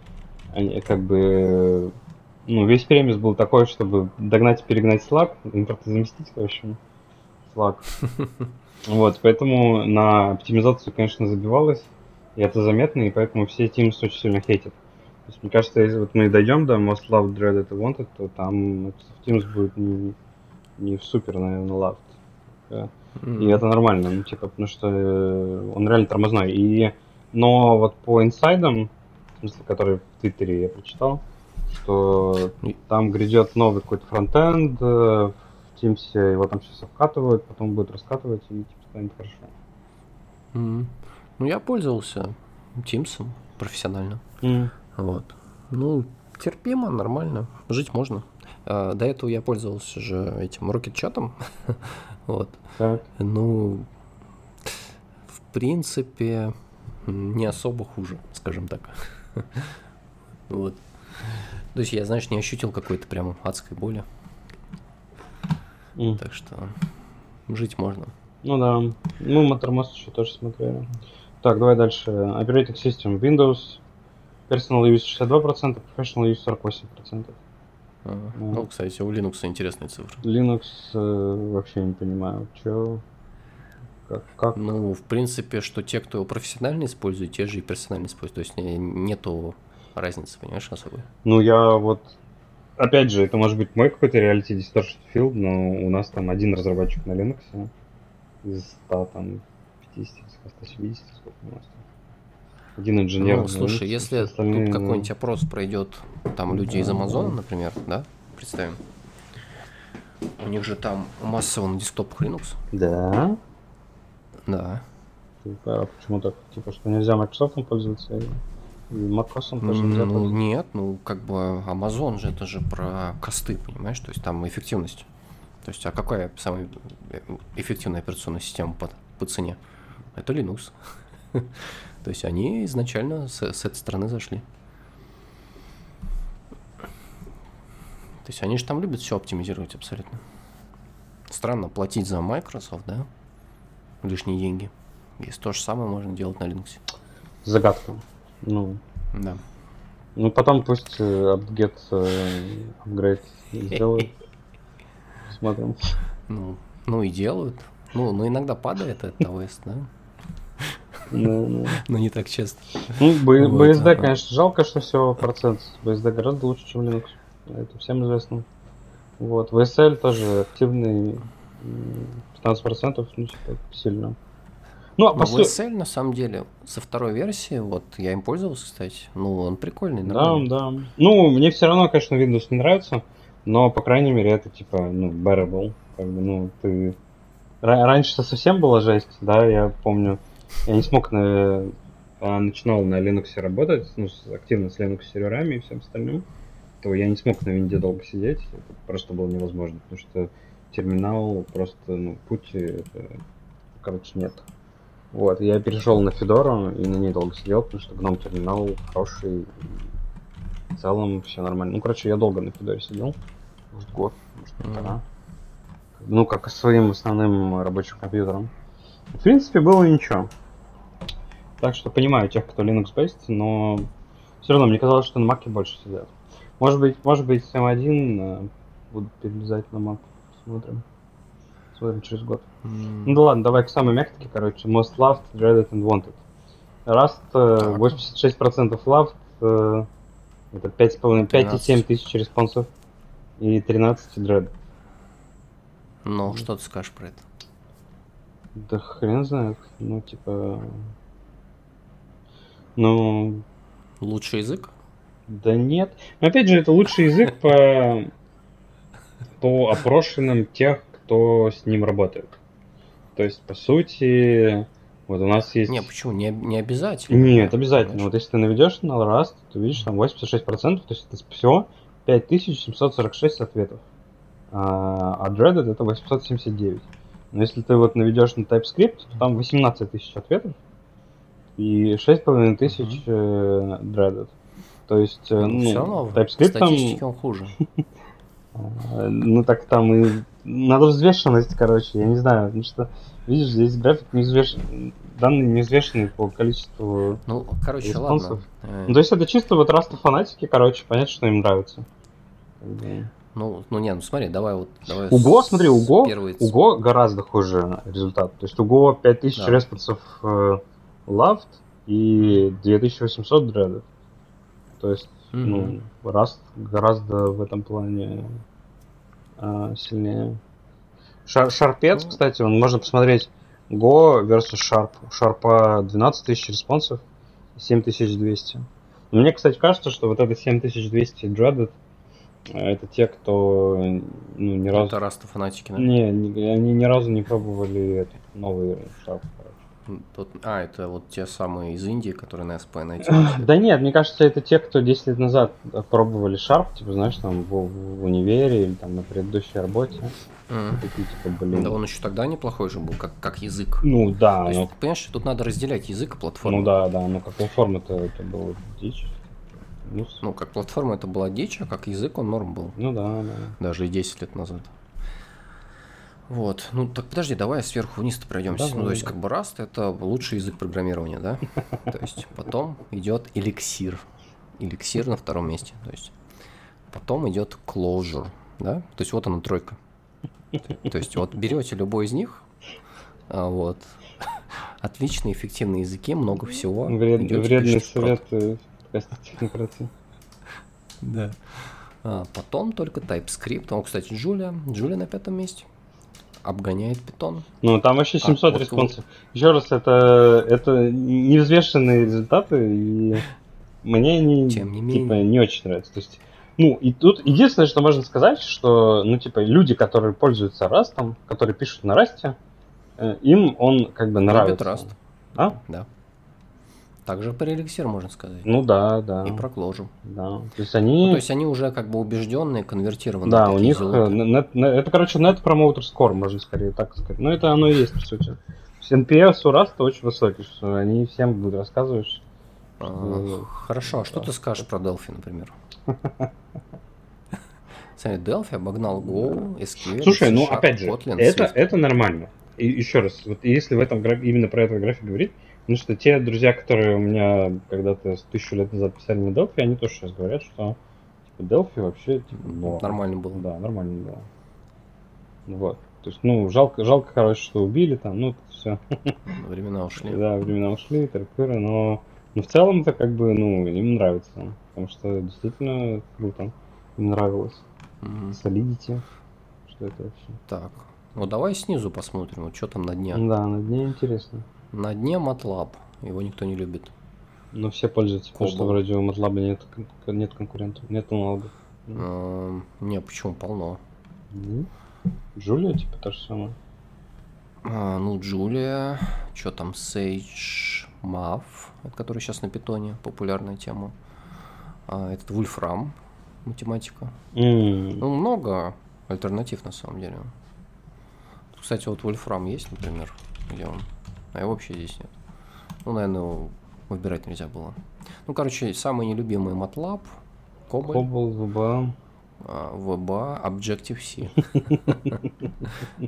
они как бы ну, весь премис был такой, чтобы догнать и перегнать Slack, импортозаместить, в общем, Slack. Вот, поэтому на оптимизацию, конечно, забивалось, и это заметно, и поэтому все Teams очень сильно хейтят. То есть, мне кажется, если вот мы дойдем до Most Loved, Dreaded и Wanted, то там Teams будет не, не супер, наверное. Mm-hmm. И это нормально, ну, типа, потому что э, он реально тормозной. И, но вот по инсайдам, в смысле, которые в Твиттере я прочитал, что там грядет новый какой-то фронтенд э, в Teams, его там сейчас обкатывают, потом будет раскатывать и типа станет хорошо. Mm-hmm. Ну, я пользовался Teams профессионально. Mm. Вот. Ну, терпимо, нормально. Жить можно. А, до этого я пользовался же этим Rocket чатом. вот. Так. Ну, принципе, не особо хуже, скажем так. Вот. То есть я, знаешь, не ощутил какой-то прям адской боли. Mm. Так что жить можно. Ну да. Ну, Motormost еще тоже смотрели. Так, давай дальше. Operating System Windows. Personal Use 62%, Professional Use 48%. Ага. Ну, кстати, у Linux интересные цифры. Linux э, вообще не понимаю, что как, как? Ну, в принципе, что те, кто его профессионально использует, те же и персонально используют. То есть нету разницы, понимаешь, особой. Ну, я вот... Опять же, это может быть мой какой-то reality distortion field, но у нас там один разработчик на Linux из 100, там, 50, 170, сколько у нас. Один инженер. Ну, слушай, если остальные... тут какой-нибудь опрос пройдет, там люди из Амазона, например, да, представим, у них же там массово на десктопах Linux. Да. Да. Типа, а почему так? Типа, что нельзя Microsoft пользоваться macOS тоже нельзя Ну, нет, ну, как бы Amazon же, это же про косты, понимаешь? То есть там эффективность. То есть, а какая самая эффективная операционная система по, по цене? Это Linux. То есть они изначально с, с этой стороны зашли. То есть они же там любят все оптимизировать абсолютно. Странно платить за Microsoft, да? Лишние деньги. Если то же самое можно делать на Linux. Загадка. Ну. Да. Ну потом пусть апгет, э, апгрейд э, сделают. Смотрим. Ну, ну и делают. Ну, но иногда падает этот ОС, да? Ну, ну. Но не так часто. Ну, BSD, конечно, жалко, что всего процент. BSD гораздо лучше, чем Linux. Это всем известно. Вот. VSL тоже активный 15%, ну, типа, сильно. Ну, а по VSL, на самом деле, со второй версии, вот, я им пользовался, кстати, ну, он прикольный, нормальный. Да, да. Ну, мне все равно, конечно, Windows не нравится, но, по крайней мере, это, типа, ну, bearable. Как бы, ну, ты... Раньше-то совсем была жесть, да, я помню, я не смог на, а, начинал на Linux работать, ну, активно с Linux серверами и всем остальным, то я не смог на винде долго сидеть, это просто было невозможно, потому что терминал просто, ну, пути, это, короче, нет. Вот, я перешел на Федору и на ней долго сидел, потому что гном терминал хороший, и в целом все нормально. Ну, короче, я долго на Федоре сидел, может год, может полтора. Ну, как своим основным рабочим компьютером. В принципе, было ничего. Так что понимаю тех, кто Linux-based, но все равно мне казалось, что на Mac больше сидят. Может быть, может быть, M1 э, будут перелезать на Mac. Смотрим. Смотрим через год. Mm. Ну да ладно, давай к самой мягкой, короче. Most loved, dreaded and wanted. Rust э, 86% loved, э, это 5,5, 5,7 тысяч респонсов и 13 dreaded. Ну, что ты скажешь про это? Да хрен знает. Ну, типа... Ну... Лучший язык? Да нет. Но опять же, это лучший язык по, по опрошенным тех, кто с ним работает. То есть, по сути, вот у нас есть... Не, почему? Не, не обязательно. Нет, обязательно. Понимаешь? Вот если ты наведешь на Rust, ты видишь там 86%, то есть это всего 5746 ответов. А, а Dreaded это 879. Но если ты вот наведешь на TypeScript, то там 18 тысяч ответов и 6,5 тысяч. Dreaded. То есть, э, ну, ну TypeScript там... он хуже. Ну так там и надо взвешенность, короче, я не знаю, потому что видишь, здесь график неизвешенный, данные неизвешенные по количеству Ну, короче, респонсов. ладно. Ну, то есть это чисто вот раста фанатики, короче, понятно, что им нравится. Ну, ну не, ну смотри, давай вот. Давай Уго, с, смотри, Уго, первый... Уго гораздо хуже результат. То есть Уго 5000 да. респонсов loved и 2800 dreaded. То есть, mm-hmm. ну, Rust гораздо в этом плане э, сильнее. Шар, шарпец, mm-hmm. кстати, он можно посмотреть Go versus Sharp. Sharp 12 тысяч респонсов, 7200. Мне, кстати, кажется, что вот это 7200 dreaded это те, кто ну, ни разу... Это раста фанатики, да? Не, не, они ни разу не пробовали этот новый шарп, Тут, а, это вот те самые из Индии, которые на СП найти. Да нет, мне кажется, это те, кто 10 лет назад пробовали шарп, типа, знаешь, там в, в универе или там на предыдущей работе. Mm. Такие, типа, блин. Да он еще тогда неплохой же был, как, как язык. Ну да, То есть, ну, понимаешь, тут надо разделять язык и платформу. ну да, да, ну как платформа-то это было дичь. Ну, Ну, как платформа это была дичь, а как язык он норм был. ну да, да. Даже и 10 лет назад. Вот. Ну, так подожди, давай сверху вниз-то пройдемся. Давай, ну, то есть, да. как бы Rust это лучший язык программирования, да? То есть, потом идет эликсир. Эликсир на втором месте. То есть, потом идет Clojure, да? То есть, вот она тройка. То есть, вот берете любой из них, а, вот, отличные, эффективные языки, много всего. Вред- идёте, вредный пишете прод. совет в подкасте технократии. Да. А, потом только TypeScript. О, кстати, Джулия. Джулия на пятом месте. Обгоняет питон. Ну, там вообще А, 700 вот респонсов. Еще раз, это, это невзвешенные результаты, и мне они, Тем не типа, менее. не очень нравятся. То есть, ну, и тут единственное, что можно сказать, что, ну, типа, люди, которые пользуются Rust, которые пишут на Rust, э, им он как бы нравится. Rust. А? Да. Также про эликсир можно сказать. Ну да, да. И про Clojure. Да. То есть они... Ну, то есть они уже как бы убежденные, конвертированные. Да, у них из э, нет- это, короче, Net Promoter Score, можно скорее так сказать. Ну, это оно и есть, по сути. NPS у Rust очень высокий, что они всем будут рассказывать. что- А, Хорошо, а что ты скажешь про Delphi, например? Смотри, Delphi обогнал Go, SQL, Слушай, ну опять же, это, это нормально. И еще раз, вот если в этом именно про эту графику говорить, потому что те друзья, которые у меня когда-то тысячу лет назад писали на Delphi, они тоже сейчас говорят, что типа, Delphi вообще типа, норм. Нормально было. Да, нормально было. Вот. То есть, ну, жалко, жалко, короче, что убили там, ну, все. Времена ушли. Да, времена ушли, таракыры, но, но в целом это как бы, ну, им нравится. Потому что действительно круто. Им нравилось. Solidity. Что это вообще? Так, ну давай снизу посмотрим, вот что там на дне. Да, на дне интересно. На дне MATLAB, его никто не любит. Но все пользуются, потому что вроде у MATLAB нет, нет конкурентов, нет аналогов. Эм, Не, почему, полно. Ну, Джулия, типа, то же самое. А, ну, Джулия, что там, Sage Mav, который сейчас на питоне, популярная тема. А, этот Вульфрам, математика. М, Ну, много альтернатив на самом деле. Кстати, вот Вольфрам есть, например, где он? А его вообще здесь нет. Ну, наверное, выбирать нельзя было. Ну, короче, самые нелюбимые MATLAB, Cobol, Cobol, VBA. а, VBA, Objective-C.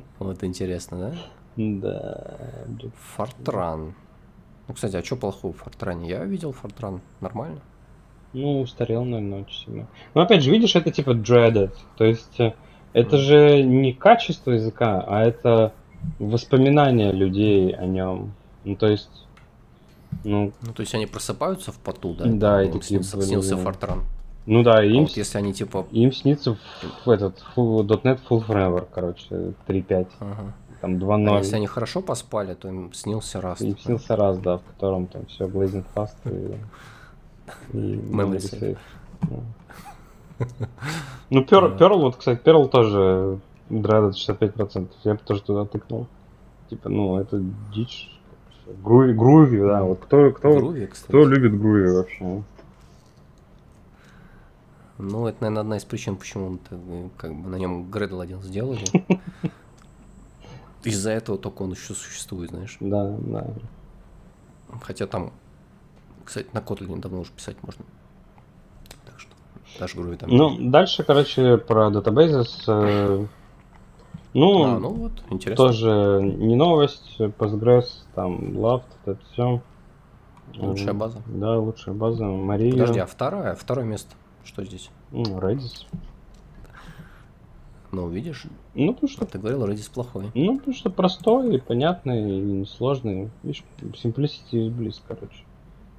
Вот интересно, да? Да. Fortran. Ну, кстати, а что плохого в Фортране? Я видел Fortran, нормально. Ну, устарел, наверное, очень сильно. Но опять же, видишь, это типа dreaded. То есть э, это же не качество языка, а это воспоминания людей о нем. Ну, то есть, ну, Ну, то есть они просыпаются в поту, да? Да, и Им такие, снился, снился блин. Fortran. ну да, А им, вот если они типа... им снится в, этот full, .NET Full Framework, короче, 3.5, Ага. там А 2.0. если они хорошо поспали, то им снился раз. Им снился раз, да, в котором там все blazing fast и, и Memory safe. Да. Ну, Perl, Perl, вот, кстати, Perl тоже dreaded 65%. Я бы тоже туда тыкнул. Типа, ну, это дичь. Груви, груви, да, вот кто, кто, кстати. кто любит груви вообще? Ну, это, наверное, одна из причин, почему э, как бы на нем Gradle один сделали. Из-за этого только он еще существует, знаешь. Да, да. Хотя там, кстати, на Kotlin давно уже писать можно. Так что даже Groovy там. Ну, дальше, короче, про датабейзес. э, Ну, А, ну вот, интересно. тоже не новость. Postgres, там, Loft, это все. Лучшая база. Да, лучшая база. Мария. Подожди, а второе, второе место? Что здесь? Ну, Redis. Ну, видишь, Ну, потому что, ты говорил, Redis плохой. ну, потому что простой, понятный и несложный. Видишь, simplicity is bliss, короче.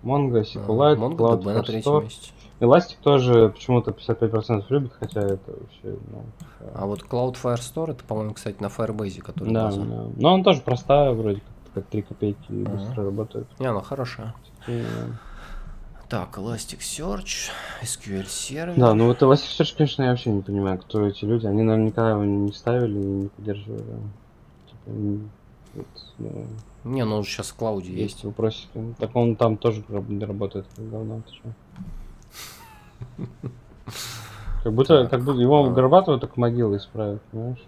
Mongo, SQLite, Mongo Cloud DB на третьем First. месте. Elastic тоже почему-то 55% любит, хотя это вообще, ну... А вот Cloud Firestore, это, по-моему, кстати, на Firebase, который да, база. да. Но он тоже простая, вроде как, как 3 копейки и Ага. быстро работает. Не, она хорошая. И, Так, Elasticsearch, SQL сервер. Да, ну вот Elasticsearch, конечно, я вообще не понимаю, кто эти люди. Они наверняка его не ставили и не поддерживали. Типа, Вот, да. Не, ну он сейчас в клауде есть. Есть вопросики. Так он там тоже раб- работает, как говно, ты чё? Как будто, Так, как будто его а. Горбатова только могилы исправят, понимаешь?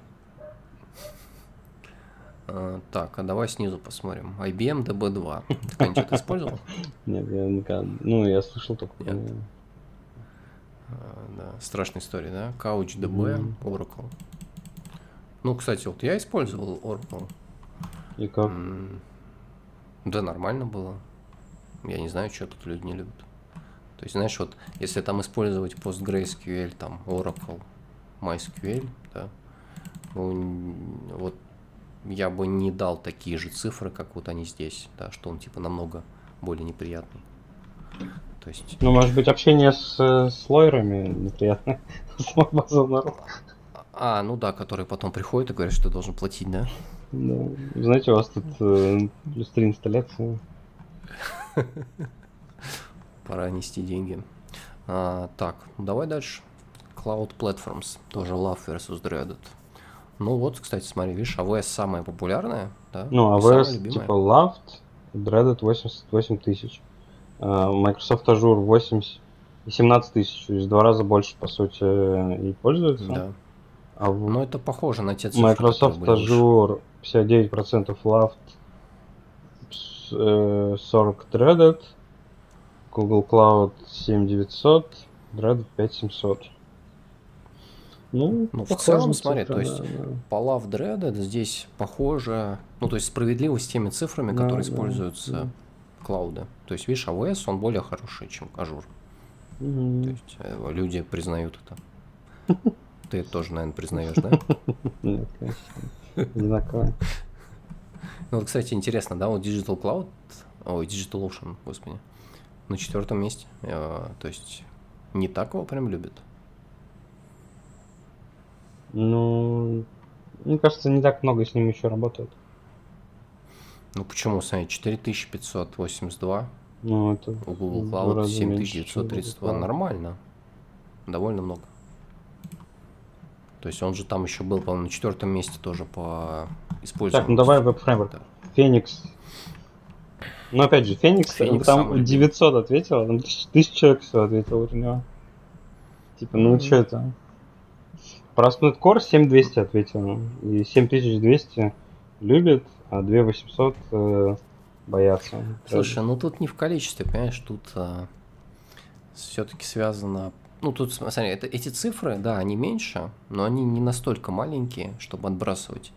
А, так, а давай снизу посмотрим. IBM DB2. Ты когда-нибудь использовал? Нет, я никогда... Ну, я слышал только... Нет. А, Да, страшная история, да? CouchDB, Мгм. Oracle. Ну, кстати, вот я использовал Oracle. И как? М, Да, нормально было. Я не знаю, что тут люди не любят. То есть, знаешь, вот если там использовать PostgreSQL, там Oracle, MySQL, да, ну, вот я бы не дал такие же цифры, как вот они здесь, да, что он типа намного более неприятный. То есть, Ну, может быть, общение с, э, с лойерами неприятно. С а, ну да, которые потом приходят и говорят, что ты должен платить, да? Да. Знаете, у вас тут э, плюс 3 инсталляции. Пора нести деньги. А, так, ну давай дальше. Cloud Platforms, тоже Love versus Dreaded. Ну вот, кстати, смотри, видишь, AWS самая популярная, да? Ну, AWS любимая. типа Loved, Dreaded 88 тысяч. А, Microsoft Azure 80 и 17 тысяч, то есть в два раза больше, по сути, и пользуются. Да. А в Но это похоже на те цифры, Microsoft. Azure 59% Loved, с- э, 40 Dreaded, Google Cloud 7900, Dreaded 5700. Ну, Ну, в целом, смотри, то есть да, да. По Love Dreaded здесь похоже, ну, то есть справедливо с теми цифрами, Да, которые да, используются да. клауды. То есть, видишь, AWS, он более хороший, чем Azure. Мгм. То есть, э, люди признают это. Ты это тоже, наверное, признаешь, да? Нет, конечно. Одинаково. Ну, вот, кстати, интересно, да, вот Digital Cloud, ой, Digital Ocean, господи, на четвертом месте. Э, То есть не так его прям любят. Ну, мне кажется, не так много с ним еще работает. Ну почему, смотри, 4582, Ну, это у Google Cloud раза меньше, чем 7932, Google Cloud. нормально, довольно много. То есть он же там еще был, по-моему, на четвертом месте тоже по использованию. Так, ну давай веб-фреймворк. Да. Феникс. Ну, опять же, Феникс, Феникс там самый любимый. 900 ответило, там тысяч, тысяч человек всего ответило у него. Типа, ну Мгм. что это? Про ASP.NET Core 7200 ответило, и 7200 любят, а 2800 э, боятся. Слушай, ну тут не в количестве, понимаешь, тут все-таки связано. Ну, тут, смотри, это, эти цифры, да, они меньше, но они не настолько маленькие, чтобы отбрасывать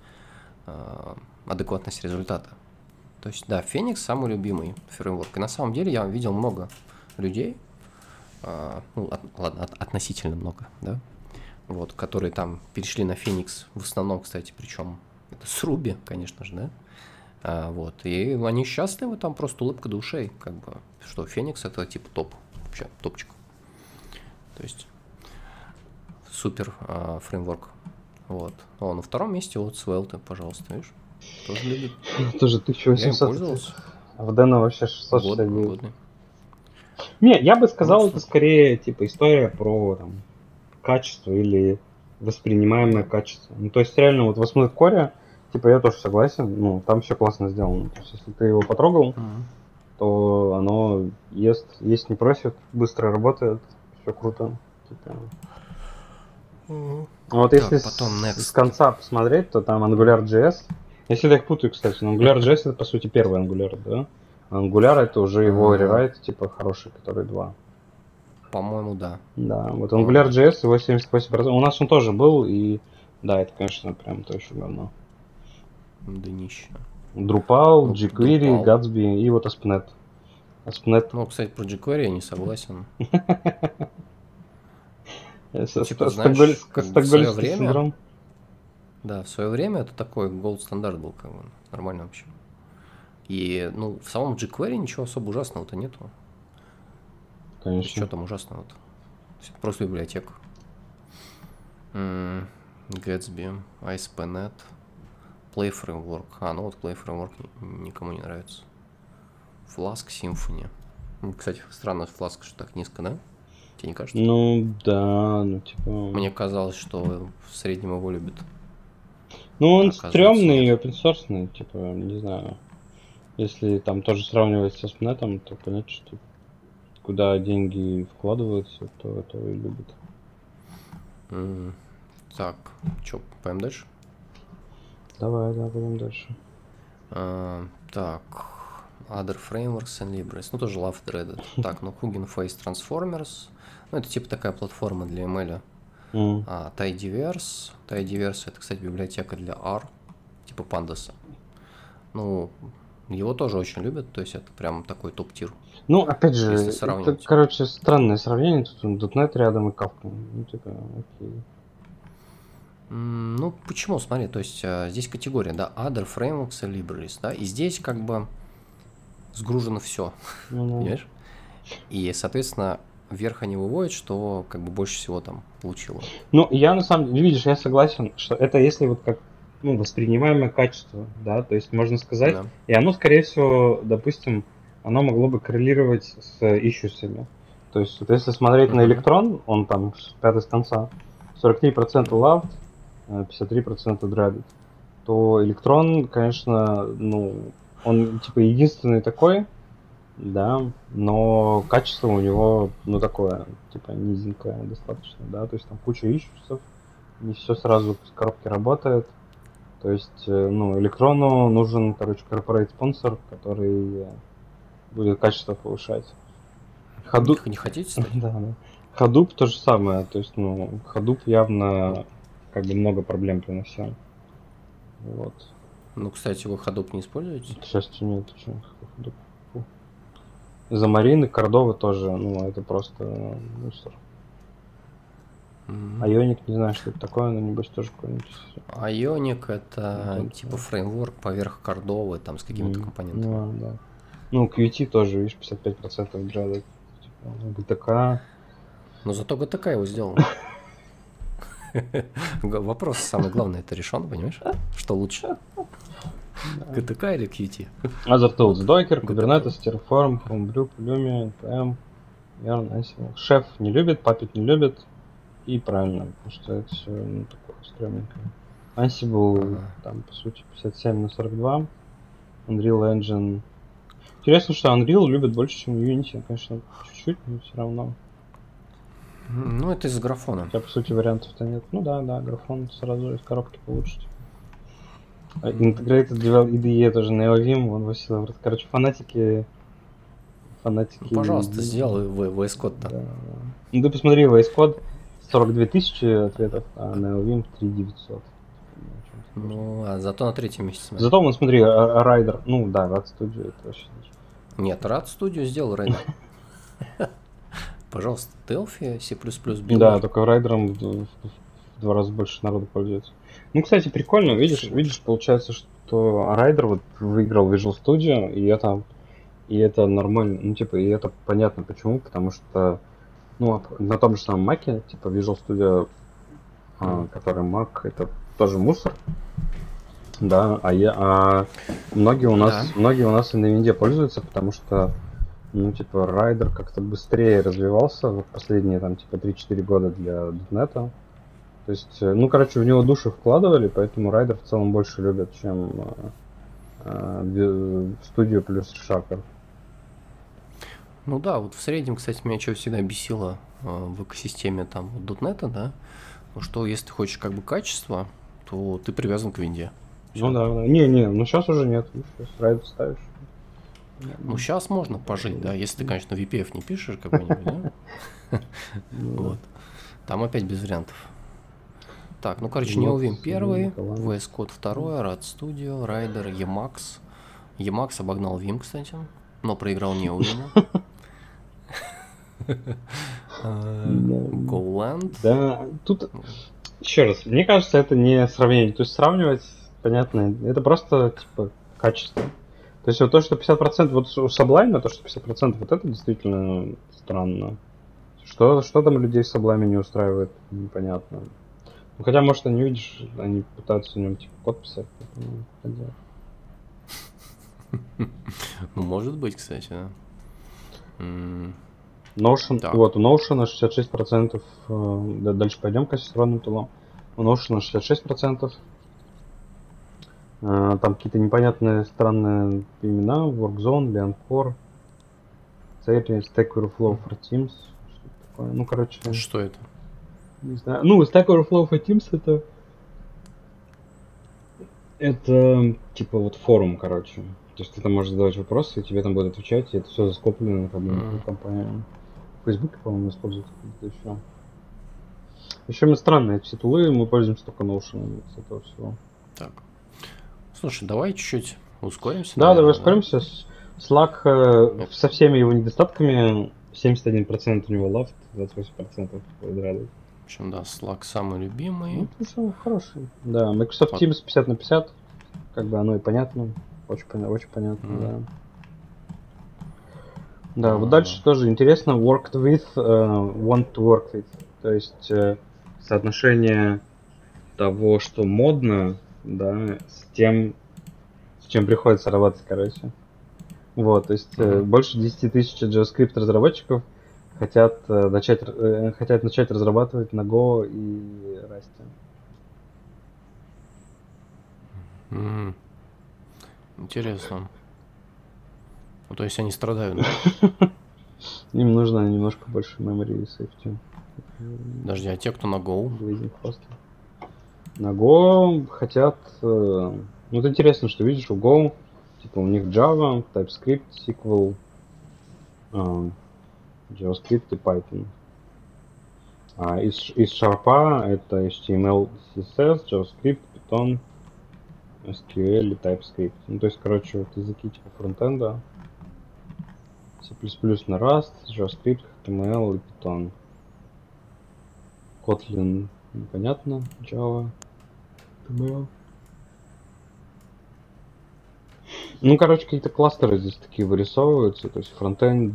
э, адекватность результата. То есть, да, Феникс самый любимый фреймворк. И на самом деле я видел много людей, э, ну, от- ладно, от- относительно много, да, вот, которые там перешли на Феникс, в основном, кстати, причем это с Руби, конечно же, да, а, вот. И они счастливы, там просто улыбка до ушей, как бы, что Феникс это типа топ, вообще топчик. То есть супер а, фреймворк. Вот. О, на втором месте вот Svelte, пожалуйста, видишь? Тоже любит. Тоже Я им 1800. пользовался. А в Дэна вообще Год, 669. годный. Не, я бы сказал, это скорее типа история про там, качество или воспринимаемое качество. Ну, то есть реально вот в ASP.NET Core, типа я тоже согласен, ну, там все классно сделано. То есть если ты его потрогал, Мгм. то оно ест, есть не просит, быстро работает, все круто. Типа. А вот Так, если с- потом next. с конца посмотреть, то там AngularJS. Я всегда их путаю, кстати, но AngularJS это по сути первый Angular, да? Angular это уже его рерайт, типа хороший, который два. По-моему, да. Да, вот AngularJS, его 78%. У нас он тоже был, и да, это, конечно, прям то еще говно. Днище. Drupal, Ну, jQuery, Drupal. Gatsby и вот ASP.NET. ASP.NET Ну, кстати, про jQuery я не согласен. с- Типа, знаешь, в время-. Да, в свое время это такой gold стандарт был, как бы, нормально вообще. И, ну, в самом jQuery ничего особо ужасного-то нету. Что Конечно. там ужасного-то? Просто библиотека. Gatsby, ASP.NET, Play Framework. А, ну вот Play Framework ни- никому не нравится. Flask, Symfony. М, Кстати, странно, Flask что так низко, да? Тебе не кажется? Ну да, ну типа. Мне казалось, что в среднем его любят. Ну, он стрёмный и open source, типа, не знаю. Если там тоже сравнивать со SNET, то понятно, что куда деньги вкладываются, то это и любят. М, Так, что, пойдем дальше? Давай, да, пойдем дальше. А, так, Other Frameworks and Libres. Ну, тоже Love Threaded. Так, ну, Hugging Face Transformers. Ну, это типа такая платформа для ML. М. А, Tidyverse. Tidyverse это, кстати, библиотека для R, типа Pandas. Ну, его тоже очень любят, то есть это прям такой топ-тир. Ну, опять же, это, короче, странное сравнение. Тут .NET рядом и Kafka. Ну, типа, окей. Ну, почему? Смотри, то есть а, здесь категория, да, Other Frameworks и Libres, да, и здесь как бы сгружено все, Ну, да. понимаешь? И, соответственно, вверх они выводят, что как бы больше всего там получило. Ну, я на самом деле, видишь, я согласен, что это если вот как ну, воспринимаемое качество, да, то есть можно сказать, Да. и оно, скорее всего, допустим, оно могло бы коррелировать с ищусами. То есть, вот если смотреть на Мгм. электрон, он там пятый с конца, 43% loved, э, 53% dreaded, то электрон, конечно, ну, он типа единственный такой, да, но качество у него, ну, такое, типа, низенькое достаточно, да, то есть там куча ищусов, не все сразу с коробки работает, то есть, э, ну, электрону нужен, короче, корпорейт спонсор, который будет качество повышать. Хаду... Не, не хотите? Да, да. Hadoop то же самое, то есть, ну, Hadoop явно как бы много проблем приносил. Вот. Ну, кстати, вы Hadoop не используете? К счастью, нет. Замарин и Кордова тоже, ну, это просто э, мусор. Мгм. Ionic, не знаю, что это такое, но небось тоже какой-нибудь. Ionic это Ну, типа фреймворк поверх кордовый, там с какими-то М, компонентами. Ну, да. Ну, QT тоже, видишь, 55% джада. Типа, GTK. Но зато GTK его сделал. Вопрос самый главный, это решен, понимаешь? Что лучше? GTK или QT? Other tools. Docker. Kubernetes, Terraform, Homebrew, Pulumi, NPM, Yarn, Ansible. Шеф не любит, Puppet не любит. И правильно, потому что это все ну, такое стрёмненькое. Ansible, там, по сути, 57 на 42. Unreal Engine. Интересно, что Unreal любит больше, чем Unity. Конечно, чуть-чуть, но все равно. Ну, это из графона. Хотя, по сути, вариантов-то нет. Ну да, да, графон сразу из коробки получите. А Integrated Devel IDE тоже NeoVim, вон Василий говорит. Короче, фанатики... Фанатики... Ну, Пожалуйста, сделай VS Да, Code-то. да. Ну ты посмотри, VS Code 42 тысячи ответов, а NeoVim 3900. Ну, а зато на третьем смотри. Зато, вон, смотри, а- Rider, ну да, Rad Studio, это вообще... Нет, Rad Studio сделал Rider. Пожалуйста, Delphi, C++ Builder. Да, только Rider ом в два раза больше народу пользуется. Ну, кстати, прикольно, видишь, видишь, получается, что Rider вот выиграл Visual Studio, и это, и это нормально, ну, типа, и это понятно почему, потому что, ну, на том же самом Маке, типа, Visual Studio, а, который Mac, это тоже мусор, да, а, я, а многие у нас, Да. многие у нас и на винде пользуются, потому что ну, типа, Райдер как-то быстрее развивался в последние, там, типа, 3-4 года для .NET. То есть, э, ну, короче, в него души вкладывали, поэтому Райдер в целом больше любят, чем э, э, студию плюс Шакер. Ну да, вот в среднем, кстати, меня что всегда бесило э, в экосистеме там .NET, да, ну что если ты хочешь как бы качество, то ты привязан к винде. Ну да, да. Не-не, ну сейчас уже нет. Сейчас Райдер ставишь. Ну сейчас можно пожить, да, если ты, конечно, VPF не пишешь какой-нибудь? Ну, да. Вот. Там опять без вариантов. Так, ну, короче, Вот, NeoVim первый. VS Code второй, Rad Studio, Rider, Emacs. Emacs обогнал Vim, кстати, но проиграл NeoVim. Э, GoLand. Да, тут еще раз, мне кажется, это не сравнение. То есть сравнивать, понятно, это просто типа качество. То есть вот то, что 50%, вот у Sublime, то, что 50%, вот это действительно странно. Что, что там людей в Sublime не устраивает, непонятно. Ну, хотя, может, они, видишь, они пытаются в нем типа код писать. Ну, может быть, кстати, да. Notion, Так. вот, у Notion 66%, э, да, дальше пойдем к асинхронным тулам. У Notion 66%, Э, там какие-то непонятные странные имена, WorkZone, Leoncore, Ceres, Stack Overflow for Teams. Что такое? Ну, короче... Что это? Не знаю. Ну, Stack Overflow for Teams это... Это типа вот форум, короче. То есть ты там можешь задавать вопросы, и тебе там будут отвечать, и это все заскоплено как бы mm-hmm. компания. В Фейсбуке, по-моему, используют это еще. Еще мы странные все тулы, мы пользуемся только Notion с этого всего. Так. Слушай, давай чуть-чуть ускоримся. Да, наверное, давай ускоримся. Slack э, со всеми его недостатками 71% у него лафт, 28% радует. Общем, да, Slack самый любимый. Ну, самый хороший. Да, Microsoft Teams 50 на 50. Как бы оно и понятно. Очень, очень понятно, mm. да. Да, mm. вот дальше тоже интересно. Worked with, uh, want to work with. То есть uh, соотношение того, что модно, да, с тем, с чем приходится работать, короче. Вот, то есть mm-hmm. больше 10 тысяч JavaScript разработчиков хотят э, начать, э, хотят начать разрабатывать на Go и Rust. Mm-hmm. Интересно. Ну, то есть они страдают. Им нужно немножко больше memory и safety. Подожди, а те, кто на Go? На Go хотят... Э, ну, это интересно, что видишь, у Go, типа, у них Java, TypeScript, SQL, JavaScript и Python. А из, из Sharp это HTML, CSS, JavaScript, Python, SQL и TypeScript. Ну, то есть, короче, вот языки типа фронтенда, C++ на Rust, JavaScript, HTML и Python. Kotlin непонятно, Java, HTML. Ну, короче, какие-то кластеры здесь такие вырисовываются, то есть фронтенд.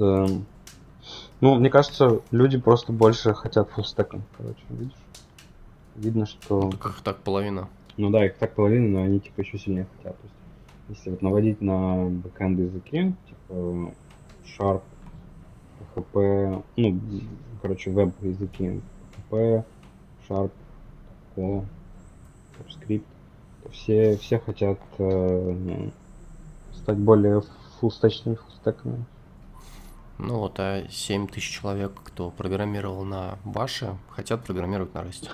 Ну, мне кажется, люди просто больше хотят фуллстеком, короче, видишь? Видно, что... Ну, как так половина. Ну да, их так половина, но они типа еще сильнее хотят. То есть, если вот наводить на бэкэнд языки, типа Sharp, PHP, ну, короче, веб языки, PHP, Sharp, Go, TypeScript, то все, все хотят э, стать более фуллстечными, фуллстеками. Ну вот, а 7 тысяч человек, кто программировал на Баше, хотят программировать на Расте.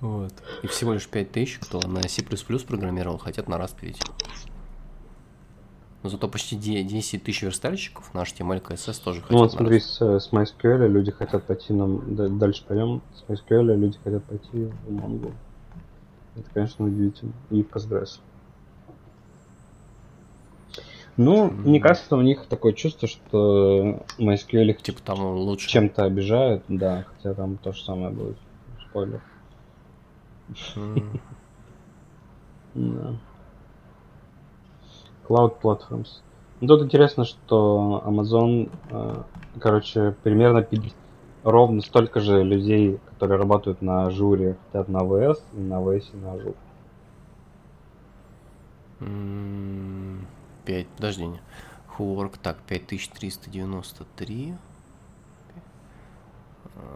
Вот. И всего лишь 5 тысяч, кто на C++ программировал, хотят на Rust перейти. Но зато почти 10 тысяч верстальщиков на HTML, CSS тоже хотят Ну вот смотри, с, с MySQL люди хотят пойти на... Дальше пойдем. С MySQL люди хотят пойти в Mongo. Это, конечно, удивительно. И в Postgres. Ну, mm-hmm. мне кажется, у них такое чувство, что MySQL их типа там лучше чем-то обижает, да, хотя там то же самое будет. Спойлер. Mm. да. Cloud Platforms. Ну, тут интересно, что Amazon, э, короче, примерно ровно столько же людей, которые работают на Ажуре, хотят на AWS, и на AWS и на Azure. Mm. 5, подожди, не. Хуворк, так, 5393.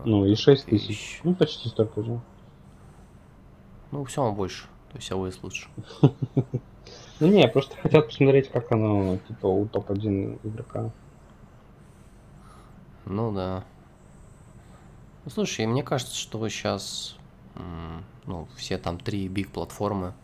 Ну и 6 тысяч. Ну, почти столько же. Ну, все равно больше. То есть AWS лучше. Ну не, просто хотят посмотреть, как оно, типа, у топ-1 игрока. Ну да. Ну, слушай, мне кажется, что сейчас ну, все там три биг платформы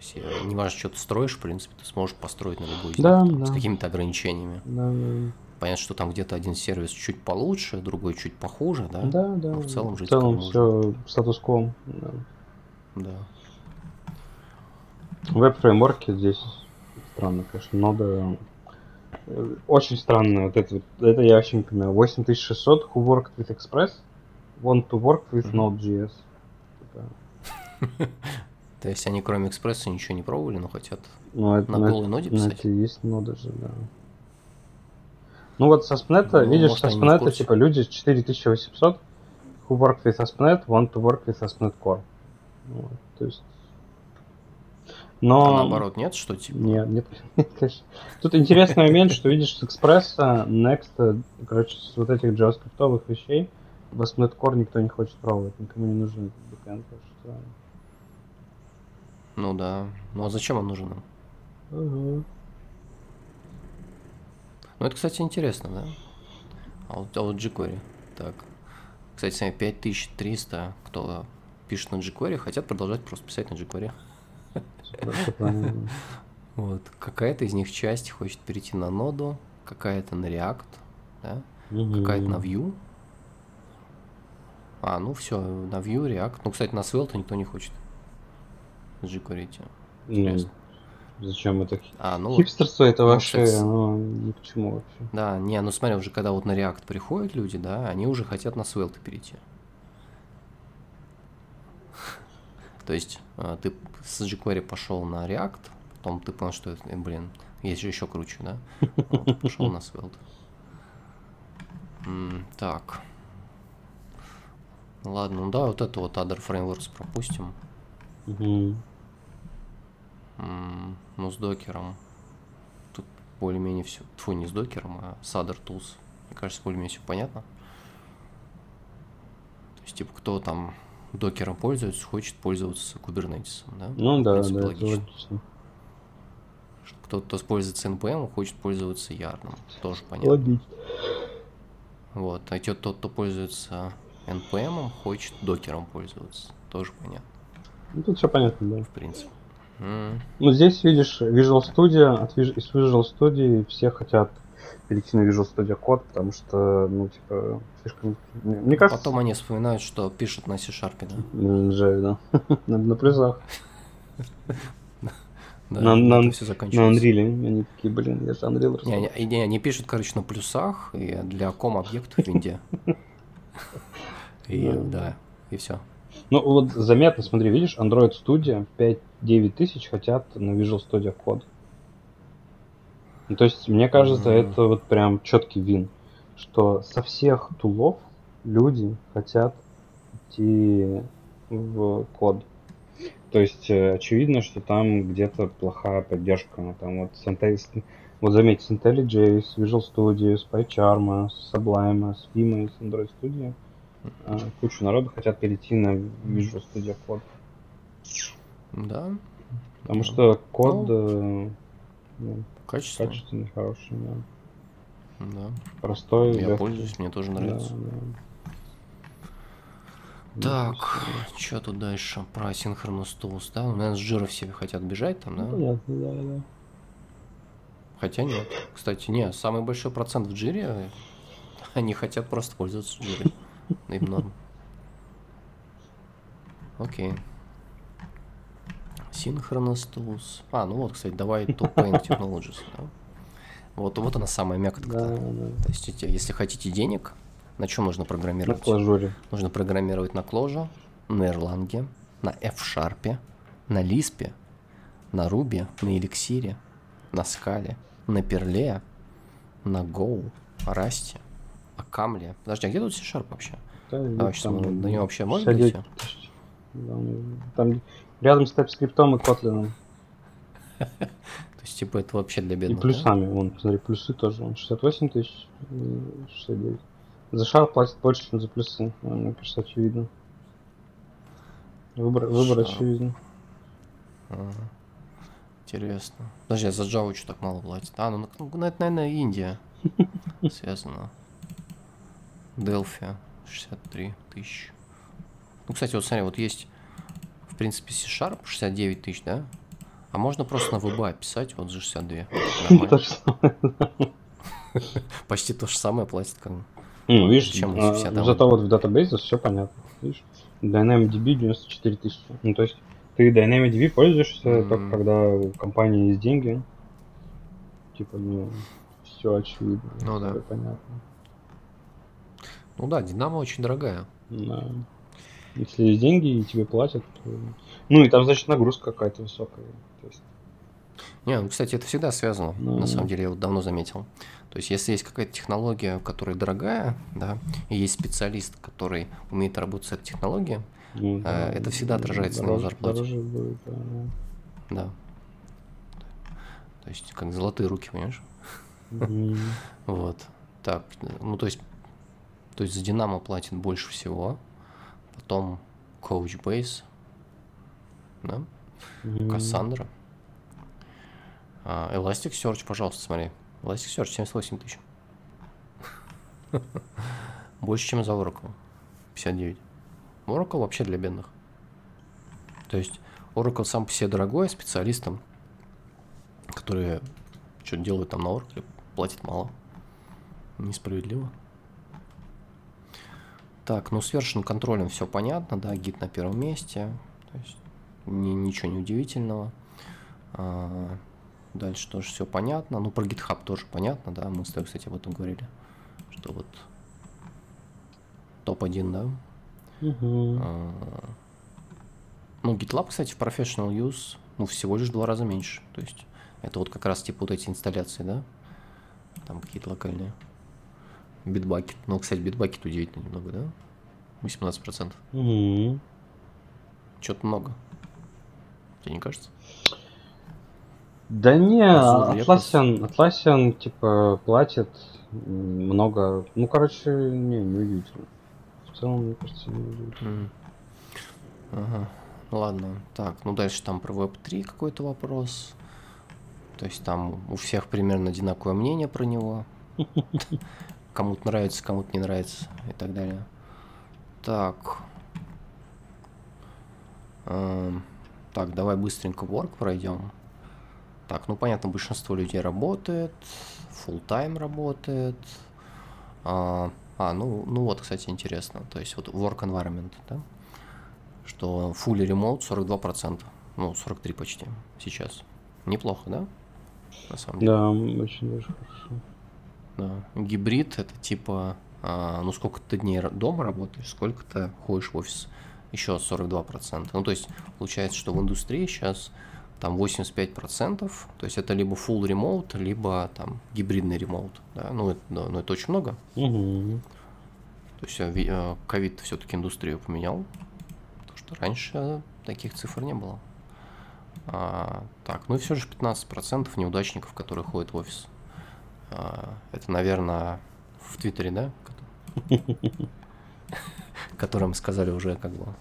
есть, э, не важно, что ты строишь, в принципе, ты сможешь построить на любой из да, них, да. с какими-то ограничениями. Да, да. Понятно, что там где-то один сервис чуть получше, другой чуть похуже, да? Да, да. Но в целом жить В целом все статус-кво. Да. да. Веб-фреймворки здесь странно, конечно, нода э, очень странно вот это это я вообще не понимаю. 8600 who worked with Express want to work with Node.js. То есть они кроме экспресса ничего не пробовали, но хотят ну, это, на голой ноде писать? Это есть нода же, да. Ну вот с ASP.NET, ну, видишь, с ASP.NET типа люди 4800 who work with ASP.NET want to work with ASP.NET Core. Вот, то есть... Но... А наоборот, нет, что типа? Нет, нет, конечно. Тут интересный момент, что видишь с экспресса, Next, короче, с вот этих JavaScript вещей в ASP.NET Core никто не хочет пробовать, никому не нужен бэкэнд, что Ну да. Ну а зачем он нужен? Ага. Ну это, кстати, интересно, да? А вот, а вот jQuery. Так. Кстати, сами 5300, кто пишет на jQuery, хотят продолжать просто писать на jQuery. Вот. Какая-то из них часть хочет перейти на ноду, какая-то на React, да? какая-то на Vue. А, ну все, на Vue, React. Ну, кстати, на Svelte никто не хочет. Идти. Ну, Интересно. Зачем это? А, ну, Хипстерство это ну, вообще, кстати, оно ни к чему вообще. да, не, ну смотри, уже когда вот на React приходят люди, да, они уже хотят на Svelte перейти. То есть а, ты с jQuery пошел на React, потом ты понял, что это, блин, есть же еще круче, да? Вот, пошел на Svelte. Так. Ладно, ну да, вот это вот Other Frameworks пропустим. Мгм. Ну, с докером. Тут более-менее все. Фу, не с докером, а с Other Tools. Мне кажется, более-менее все понятно. То есть, типа, кто там докером пользуется, хочет пользоваться Kubernetes, да? Ну да, принципе, да, это логично. логично. Кто-то пользуется NPM, хочет пользоваться Ярном. Тоже понятно. Логично. Вот. А те- тот, кто пользуется NPM, хочет докером пользоваться. Тоже понятно, Ну, тут все понятно, да. в принципе. Ну, здесь видишь Visual Studio, от из Visual Studio все хотят перейти на Visual Studio Code, потому что, ну, типа, слишком... Мне кажется, Потом они вспоминают, что пишут на C-Sharp, да? Жаль, да. на, на плюсах, Да, На- на- все на. Unreal. Они такие, блин, я же Unreal Не, они, не, они пишут, короче, на плюсах и для ком объектов в винде. И да, и все. Ну, вот заметно, смотри, видишь, Android Studio 5-9 тысяч хотят на Visual Studio Code. Ну, то есть, мне кажется, Мгм. это вот прям четкий вин, что со всех тулов люди хотят идти в код. То есть, э, очевидно, что там где-то плохая поддержка. Там вот, с Intelli- вот заметьте, с IntelliJ, с Visual Studio, с PyCharm, с Sublime, с Vim, с Android Studio кучу народу хотят перейти на Visual Studio Code. Да, Потому Ну, что код э, ну, качественно. качественный, хороший, да. Да. простой. Я легкий. пользуюсь, мне тоже Да, нравится. да. Так, что тут дальше? Про Synchronous Tools, да? Ну, наверное, с жира все хотят бежать там, Ну, да? понятно, да, да. Хотя нет. Кстати, не, самый большой процент в джире, они хотят просто пользоваться джирой. Им норм. Окей. Synchronous Tools. А, ну вот, кстати, давай to Paint Technologies, да? Вот, вот она самая мякотка. Да, да. То есть, если хотите денег, на чем нужно На программировать? клажуре. Нужно программировать на Clojure, на Erlang, на F-Sharp, на Lisp, на Ruby, на Elixir, на Scala, на Perl, на Go, Rust, а Камле. Подожди, а где тут C-Sharp вообще? Да, и Давай сейчас там до него вообще можно 69 дойти? Да, Там рядом с TypeScript и Kotlin. То есть, типа, это вообще для И бедных, да? плюсами, вон, посмотри, плюсы тоже. Вон, 68 тысяч и 69. За шар платят больше, чем за плюсы. Ну, Мне кажется, очевидно. Выбор, выбор очевиден. Ага. Интересно. Подожди, а за Java что так мало платят? А, ну, ну, это, наверное, Индия связано. Delphi 63 тысячи. Ну, кстати, вот смотри, вот есть, в принципе, C-Sharp 69 тысяч, да? А можно просто на VBA писать, вот за 62. То Нормально. же самое. Почти то же самое платит, как бы. Ну, видишь, Зачем а, зато вот в датабейсе все понятно. Видишь? DynamoDB 94 тысячи. Ну, то есть ты DynamoDB пользуешься Мгм. только когда у компании есть деньги. Типа, ну, все очевидно. Ну да. понятно. Ну да, Динамо очень дорогая. Да. Если есть деньги и тебе платят, то... Ну, и там, значит, нагрузка какая-то высокая. То есть, Не, ну, кстати, это всегда связано, Ну. на самом деле, я вот давно заметил. То есть, если есть какая-то технология, которая дорогая, да, и есть специалист, который умеет работать с этой технологией, ну, Э, это всегда отражается на его дороже- зарплате. Дороже будет, да, да. да. То есть, как золотые руки, понимаешь? Мгм. Вот. Так, ну, то есть, то есть за Динамо платит больше всего, потом Coachbase, да? Кассандра. А, Elasticsearch, пожалуйста, смотри. Elasticsearch 78 тысяч. Больше, чем за Oracle. 59. Oracle вообще для бедных. То есть Oracle сам по себе дорогой, а специалистам, которые что-то делают там на Oracle, платят мало. Несправедливо. Так, ну с вершин контролем все понятно, да, гид на первом месте. То есть ни, ничего не удивительного. А, дальше тоже все понятно. Ну, про GitHub тоже понятно, да. Мы с тобой, кстати, об этом говорили. Что вот топ-1, да. Угу. А, ну, GitLab, кстати, в Professional Use, ну, всего лишь в два раза меньше. То есть это вот как раз типа вот эти инсталляции, да? Там какие-то локальные. Bitbucket. Ну, кстати, Bitbucket удивительно немного, да? 18%. Угу. Что-то много. Тебе не кажется? Да не, Слушай, я Atlassian, Atlassian, типа, платит много. Ну, короче, не, не удивительно. В целом, мне кажется, не удивительно. М. Ага. Ладно. Так, ну дальше там про Web3 какой-то вопрос. То есть там у всех примерно одинаковое мнение про него. Кому-то нравится, кому-то не нравится и так далее. Так. Эм, Так, давай быстренько work пройдем. Так, ну понятно, большинство людей работает, full time работает. А, а, ну, ну вот, кстати, интересно. То есть вот work environment, да? Что fully remote 42%. Ну, 43 почти сейчас. Неплохо, да? На самом деле. Да, очень даже хорошо. Да. Гибрид это типа, а, ну сколько ты дней дома работаешь, сколько ты ходишь в офис. Еще 42%. Ну, то есть, получается, что в индустрии сейчас там 85%, то есть это либо full remote, либо там гибридный ремоут. Да? Ну, это, ну, это очень много. Угу. То есть э, э, ковид все-таки индустрию поменял, потому что раньше таких цифр не было. А, так, ну и все же 15% неудачников, которые ходят в офис. А, это, наверное, в Твиттере, да? Которым сказали уже как бы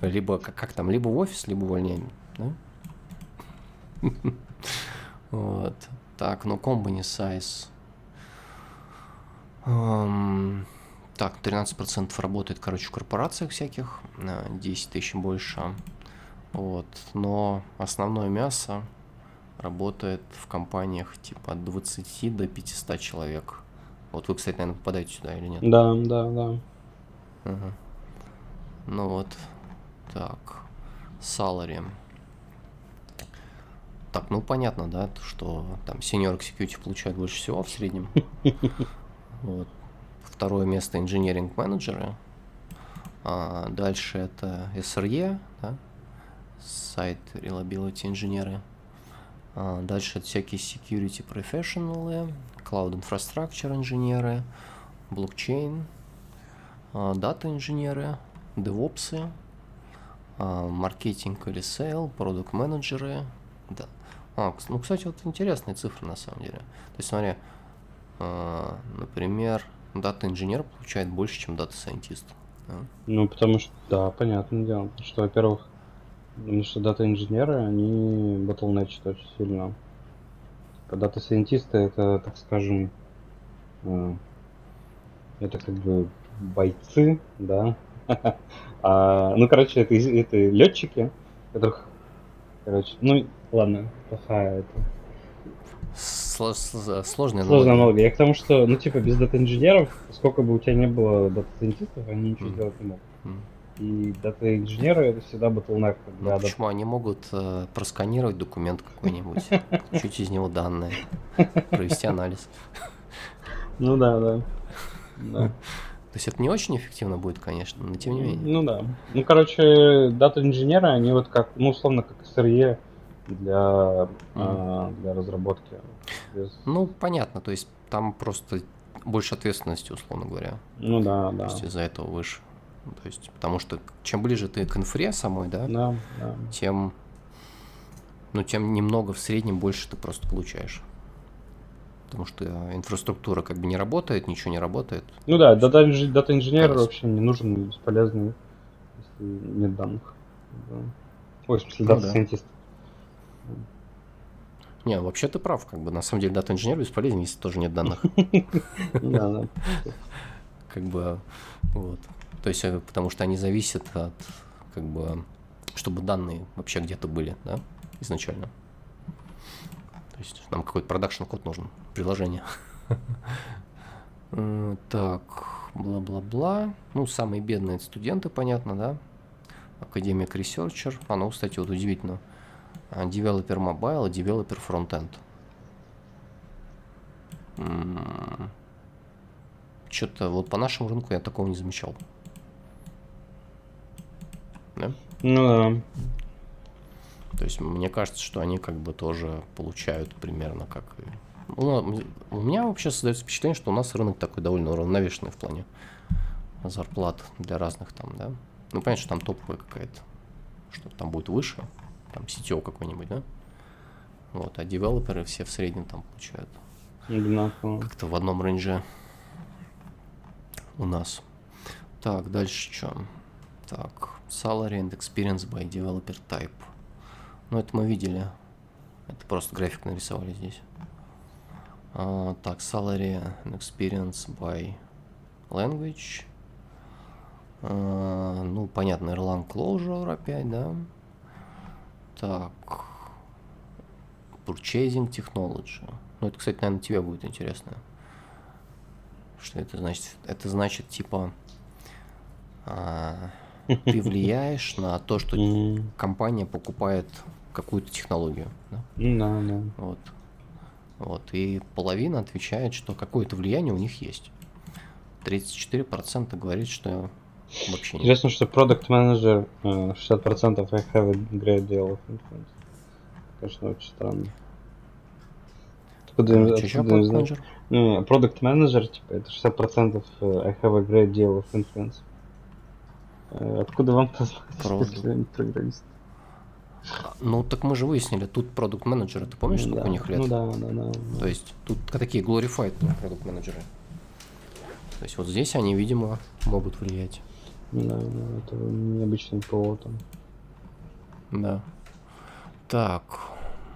либо как, как там, либо в офис, либо увольнение, да? Вот. Так, ну company size. Ам, Так, 13% работает, короче, в корпорациях всяких, а, 10 тысяч больше. Вот. Но основное мясо работает в компаниях типа от 20 до 500 человек. Вот вы, кстати, наверное, попадаете сюда или нет? Да, да, да. Ага. Ну вот. Так. Salary. Так, ну понятно, да, то, что там senior executive получает больше всего в среднем. Вот. Второе место engineering менеджеры. А дальше это SRE, да, Site Reliability инженеры. А дальше всякие security professional, cloud infrastructure инженеры, блокчейн, а, дата инженеры, девопсы, а, маркетинг или сейл, продукт менеджеры. Да. А, ну, кстати, вот интересные цифры на самом деле. То есть, смотри, например, дата инженер получает больше, чем data scientist. Ну, потому что, да, понятное дело. Что, во-первых, потому что дата-инженеры, они bottleneck ат очень сильно. Data scientist ы это, так скажем, э, это как бы бойцы, да. А, ну, короче, это, это летчики, которых, короче, ну, ладно, плохая это. Сло- сло- Сложная Сложная аналогия. Я к тому, что, ну, типа, без дата-инженеров, сколько бы у тебя не было data scientist ов, они ничего Мгм. сделать не могут. М. И дата-инженеры это всегда bottleneck Ну, почему они могут э, просканировать документ какой-нибудь, чуть из него данные, провести анализ. Ну да, да. Да. То есть это не очень эффективно будет, конечно, но тем не менее. Ну да. Ну, короче, дата-инженеры, они вот как, ну, условно, как SRE для, а, для разработки. Без- Ну, понятно, то есть там просто больше ответственности, условно говоря. Ну да, То да. есть из-за этого выше. Ну, То есть, потому что чем ближе ты к инфре самой, да, Да, да. тем, ну, тем немного в среднем больше ты просто получаешь. Потому что инфраструктура как бы не работает, ничего не работает. Ну да, дата- инж- дата-инженер Кажется. вообще не нужен, бесполезный, если нет данных. Да. Ой, в смысле, Ну Data да. Не, вообще ты прав, как бы на самом деле дата инженер бесполезен, если тоже нет данных. Да, да. Как бы вот. То есть, э, потому что они зависят от, как бы, чтобы данные вообще где-то были, да, изначально. То есть нам какой-то продакшн код нужен, приложение. Э, Так, бла-бла-бла. Ну, самые бедные это студенты, понятно, да? Академик Researcher. А, ну, кстати, вот удивительно. А, Developer Mobile и Developer Frontend. Что-то вот по нашему рынку я такого не замечал. Да? Ну да. То есть мне кажется, что они как бы тоже получают примерно как. Ну, у меня вообще создается впечатление, что у нас рынок такой довольно уравновешенный в плане зарплат для разных там, да. Ну, понятно, что там топовая какая-то, что там будет выше, там CTO какой-нибудь, да. Вот, а девелоперы все в среднем там получают Одинаково. как-то в одном рейнже у нас. Так, дальше что? Так, salary and experience by developer type. Ну, это мы видели. Это просто график нарисовали здесь. А, так, salary and experience by language. А, ну, понятно, Erlang Closure опять, да. Так, purchasing technology. Ну, это, кстати, наверное, тебе будет интересно. Что это значит? Это значит, типа, а, ты влияешь на то, что компания покупает какую-то технологию. Да? Да, да. Вот. Вот. И половина отвечает, что какое-то влияние у них есть. 34% говорит, что вообще нет. Интересно, что продукт менеджер 60% I have a great deal of influence. Конечно, очень странно. Откуда, ещё откуда знать? manager? Ну, продукт менеджер, типа, это 60% I have a great deal of influence. Откуда вам не программист? Ну, так мы же выяснили, тут продукт менеджеры ты помнишь, Ну сколько да, у них лет? Ну да, да, да. То есть тут такие glorified продукт менеджеры. То есть вот здесь они, видимо, могут влиять. Да, да, это необычный повод. там. Да. Так.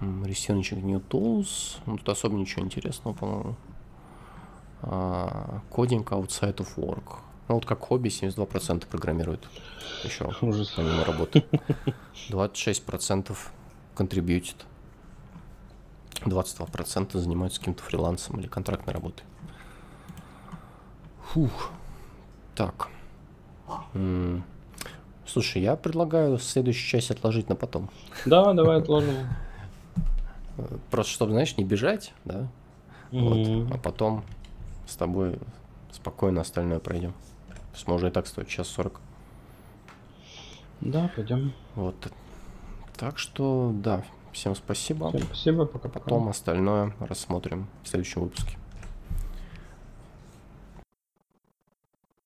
м, Researching New Tools. Ну, тут особо ничего интересного, по-моему. А, Coding outside of work. Ну, вот как хобби 72% программируют. Еще Ужас. помимо работы. 26% контрибьютит. 22% занимаются каким-то фрилансом или контрактной работой. Фух. Так. М, Слушай, я предлагаю следующую часть отложить на потом. Да, давай отложим. Просто чтобы, знаешь, не бежать, да? Вот. Мгм. А потом с тобой спокойно остальное пройдем. То есть уже и так стоит час 40. Да, пойдем. Вот. Так что, да, всем спасибо. Всем спасибо, пока-пока. Потом остальное рассмотрим в следующем выпуске.